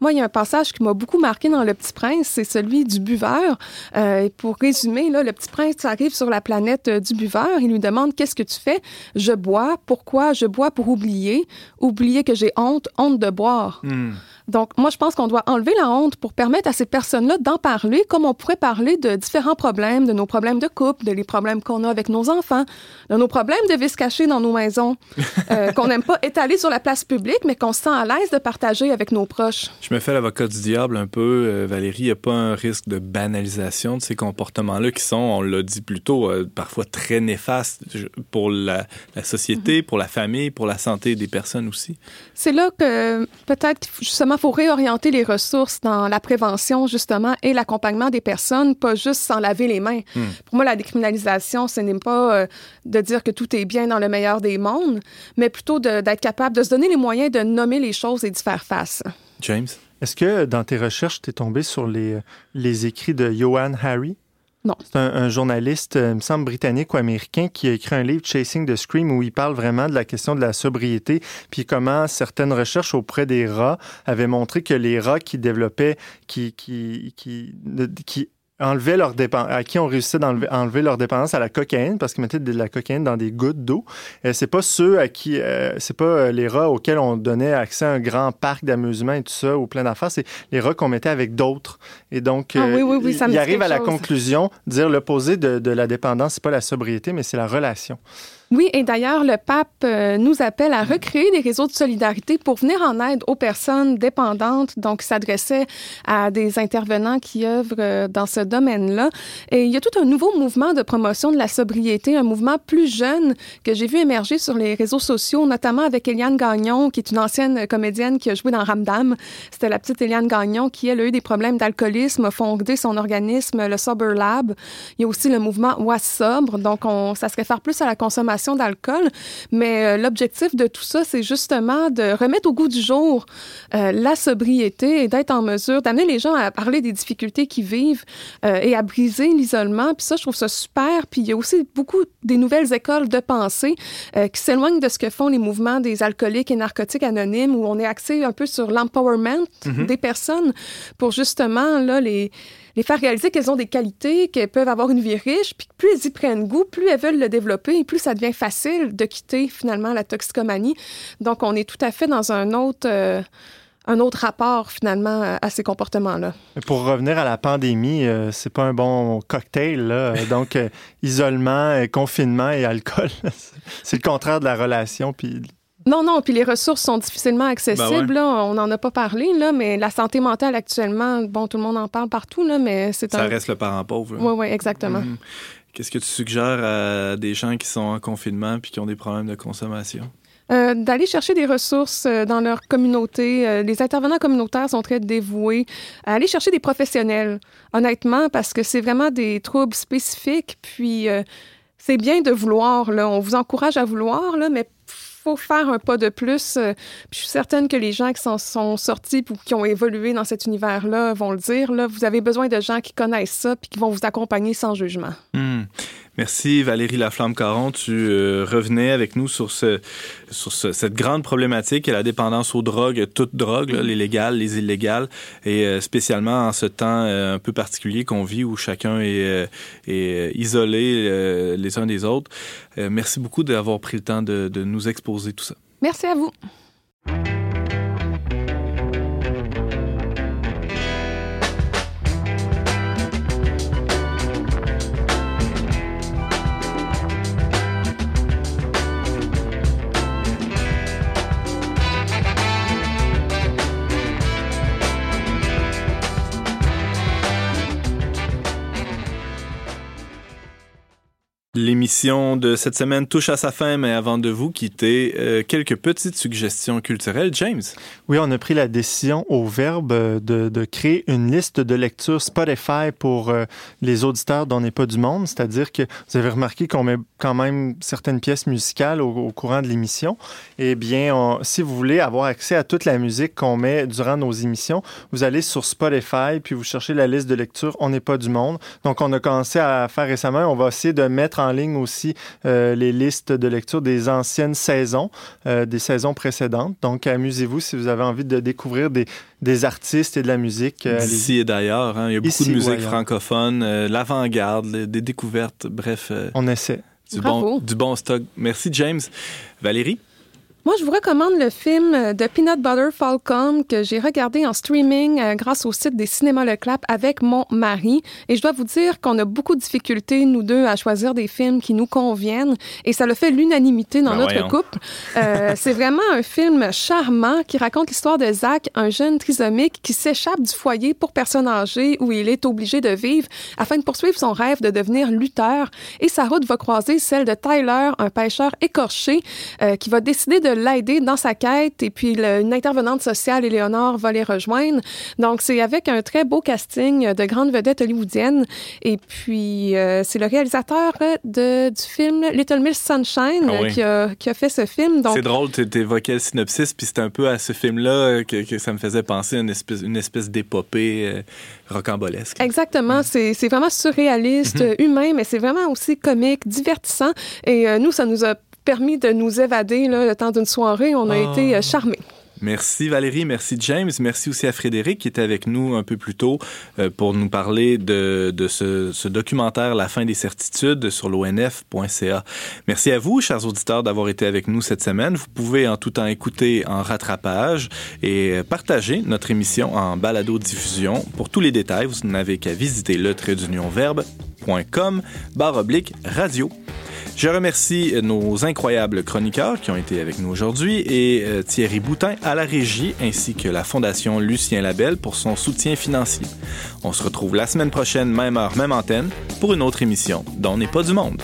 Speaker 4: Moi, il y a un passage qui m'a beaucoup marqué dans Le Petit Prince, c'est celui du buveur. Euh, pour résumer, là, le Petit Prince arrive sur la planète euh, du buveur. Il lui demande qu'est-ce que tu fais? Je bois. Pourquoi? Je bois pour oublier Oublier que j'ai honte, honte de boire.
Speaker 2: Hmm.
Speaker 4: Donc, moi, je pense qu'on doit enlever la honte pour permettre à ces personnes-là d'en parler, comme on pourrait parler de différents problèmes, de nos problèmes de couple, de les problèmes qu'on a avec nos enfants, de nos problèmes de vice caché dans nos maisons, euh, (laughs) qu'on n'aime pas étaler sur la place publique, mais qu'on se sent à l'aise de partager avec nos proches.
Speaker 2: Je me fais l'avocat du diable un peu, euh, Valérie. Il n'y a pas un risque de banalisation de ces comportements-là qui sont, on l'a dit plus tôt, euh, parfois très néfastes pour la, la société, pour la famille, pour la santé des personnes aussi?
Speaker 4: C'est là que peut-être justement faut réorienter les ressources dans la prévention justement et l'accompagnement des personnes, pas juste s'en laver les mains.
Speaker 2: Hmm.
Speaker 4: Pour moi, la décriminalisation, ce n'est pas euh, de dire que tout est bien dans le meilleur des mondes, mais plutôt d'être capable de se donner les moyens de nommer les choses et d'y faire face.
Speaker 2: James?
Speaker 3: Est-ce que dans tes recherches, tu es tombé sur les, les écrits de Johan Harry?
Speaker 4: Non.
Speaker 3: C'est un, un journaliste, euh, il me semble, britannique ou américain qui a écrit un livre, Chasing the Scream, où il parle vraiment de la question de la sobriété, puis comment certaines recherches auprès des rats avaient montré que les rats qui développaient, qui, qui, qui, qui enlevaient leur à qui on réussissait d'enlever enlever leur dépendance à la cocaïne parce qu'ils mettaient de la cocaïne dans des gouttes d'eau. Euh, c'est pas ceux à qui, euh, c'est pas euh, les rats auxquels on donnait accès à un grand parc d'amusement et tout ça ou plein d'affaires. C'est les rats qu'on mettait avec d'autres. Et donc,
Speaker 4: Ah oui, oui, oui, ça me
Speaker 3: il
Speaker 4: dit
Speaker 3: arrive à la
Speaker 4: chose.
Speaker 3: conclusion, dire l'opposé de, de la dépendance, c'est pas la sobriété, mais c'est la relation.
Speaker 4: Oui, et d'ailleurs, le pape euh, nous appelle à recréer des réseaux de solidarité pour venir en aide aux personnes dépendantes. Donc, il s'adressait à des intervenants qui œuvrent euh, dans ce domaine-là. Et il y a tout un nouveau mouvement de promotion de la sobriété, un mouvement plus jeune que j'ai vu émerger sur les réseaux sociaux, notamment avec Eliane Gagnon, qui est une ancienne comédienne qui a joué dans Ramdam. C'était la petite Eliane Gagnon qui, elle, a eu des problèmes d'alcoolisme, a fondé son organisme, le Sober Lab. Il y a aussi le mouvement Was Sobre. Donc, on, ça se réfère plus à la consommation d'alcool. Mais euh, l'objectif de tout ça, c'est justement de remettre au goût du jour euh, la sobriété et d'être en mesure d'amener les gens à parler des difficultés qu'ils vivent euh, et à briser l'isolement. Puis ça, je trouve ça super. Puis il y a aussi beaucoup des nouvelles écoles de pensée qui s'éloignent de ce que font les mouvements des alcooliques et narcotiques anonymes, où on est axé un peu sur l'empowerment des personnes pour justement là les les faire réaliser qu'elles ont des qualités, qu'elles peuvent avoir une vie riche, puis plus elles y prennent goût, plus elles veulent le développer et plus ça devient facile de quitter finalement la toxicomanie. Donc, on est tout à fait dans un autre, euh, un autre rapport finalement à ces comportements-là.
Speaker 3: Pour revenir à la pandémie, euh, c'est pas un bon cocktail. Là. Donc, euh, isolement, confinement et alcool, (laughs) c'est le contraire de la relation. Puis
Speaker 4: non, non, puis les ressources sont difficilement accessibles.
Speaker 2: Ben
Speaker 4: là. On n'en a pas parlé, là, mais la santé mentale actuellement, bon, tout le monde en parle partout, là, mais c'est
Speaker 2: Ça
Speaker 4: un...
Speaker 2: reste le parent pauvre.
Speaker 4: Oui, oui, exactement.
Speaker 2: Mhm. Qu'est-ce que tu suggères à des gens qui sont en confinement puis qui ont des problèmes de consommation?
Speaker 4: Euh, d'aller chercher des ressources euh, dans leur communauté. Euh, les intervenants communautaires sont très dévoués. À aller chercher des professionnels, honnêtement, parce que c'est vraiment des troubles spécifiques. Puis, c'est bien de vouloir, là. On vous encourage à vouloir, là, mais faut faire un pas de plus. Euh, je suis certaine que les gens qui s'en sont sortis ou qui ont évolué dans cet univers-là vont le dire. Là, vous avez besoin de gens qui connaissent ça puis qui vont vous accompagner sans jugement.
Speaker 2: Hmm. Merci Valérie Laflamme-Caron. Tu euh, revenais avec nous sur, ce, sur ce- cette grande problématique est la dépendance aux drogues, toutes drogues, les légales, les illégales, et euh, spécialement en ce temps euh, un peu particulier qu'on vit où chacun est, isolé les uns des autres. Merci beaucoup d'avoir pris le temps de nous exposer tout ça.
Speaker 4: Merci à vous.
Speaker 2: L'émission de cette semaine touche à sa fin, mais avant de vous quitter, euh, quelques petites suggestions culturelles. James,
Speaker 3: Oui, on a pris la décision au Verbe euh, de, créer une liste de lecture Spotify pour euh, les auditeurs d'On n'est pas du monde. C'est-à-dire que vous avez remarqué qu'on met quand même certaines pièces musicales au, courant de l'émission. Eh bien, si vous voulez avoir accès à toute la musique qu'on met durant nos émissions, vous allez sur Spotify puis vous cherchez la liste de lecture On n'est pas du monde. Donc, on a commencé à faire récemment. On va essayer de mettre en ligne aussi euh, les listes de lecture des anciennes saisons, euh, des saisons précédentes. Donc, amusez-vous si vous avez envie de découvrir des, des artistes et de la musique. euh,
Speaker 2: d'ici et d'ailleurs, hein, il y a beaucoup
Speaker 3: Ici
Speaker 2: de musique francophone, euh, l'avant-garde, des découvertes, bref, euh,
Speaker 3: on essaie.
Speaker 2: du,
Speaker 4: Bravo.
Speaker 2: bon, du bon stock. Merci James. Valérie?
Speaker 4: Moi, je vous recommande le film euh, de Peanut Butter Falcon que j'ai regardé en streaming euh, grâce au site des Cinémas Le Clap avec mon mari. Et je dois vous dire qu'on a beaucoup de difficultés, nous deux, à choisir des films qui nous conviennent. Et ça le fait l'unanimité dans
Speaker 2: Ben
Speaker 4: notre
Speaker 2: voyons.
Speaker 4: couple. Euh, (laughs) c'est vraiment un film charmant qui raconte l'histoire de Zach, un jeune trisomique qui s'échappe du foyer pour personnes âgées où il est obligé de vivre afin de poursuivre son rêve de devenir lutteur. Et sa route va croiser celle de Tyler, un pêcheur écorché euh, qui va décider de l'aider dans sa quête. Et puis, le- une intervenante sociale, Éléonore, va les rejoindre. Donc, c'est avec un très beau casting de grandes vedettes hollywoodiennes. Et puis, euh, c'est le réalisateur de, du film Little Miss Sunshine
Speaker 2: Ah oui.
Speaker 4: qui, a, qui a fait ce film. Donc,
Speaker 2: C'est drôle, tu évoquais le synopsis, puis c'est un peu à ce film-là que, que ça me faisait penser à une espèce, une espèce d'épopée euh, rocambolesque.
Speaker 4: Exactement,
Speaker 2: Mm.
Speaker 4: c'est vraiment surréaliste,
Speaker 2: Mm-hmm.
Speaker 4: humain, mais c'est vraiment aussi comique, divertissant. Et euh, nous, ça nous a permis de nous évader là, le temps d'une soirée. On a
Speaker 2: Ah.
Speaker 4: été euh, charmés.
Speaker 2: Merci Valérie, merci James, merci aussi à Frédéric qui était avec nous un peu plus tôt euh, pour nous parler de, de ce, ce documentaire La fin des certitudes sur l'onf.ca. Merci à vous, chers auditeurs, d'avoir été avec nous cette semaine. Vous pouvez en tout temps écouter en rattrapage et euh, partager notre émission en balado-diffusion. Pour tous les détails, vous n'avez qu'à visiter le trait verbe.com Je remercie nos incroyables chroniqueurs qui ont été avec nous aujourd'hui et euh, Thierry Boutin à la régie ainsi que la Fondation Lucien Labelle pour son soutien financier. On se retrouve la semaine prochaine, même heure, même antenne, pour une autre émission dont n'est pas du monde.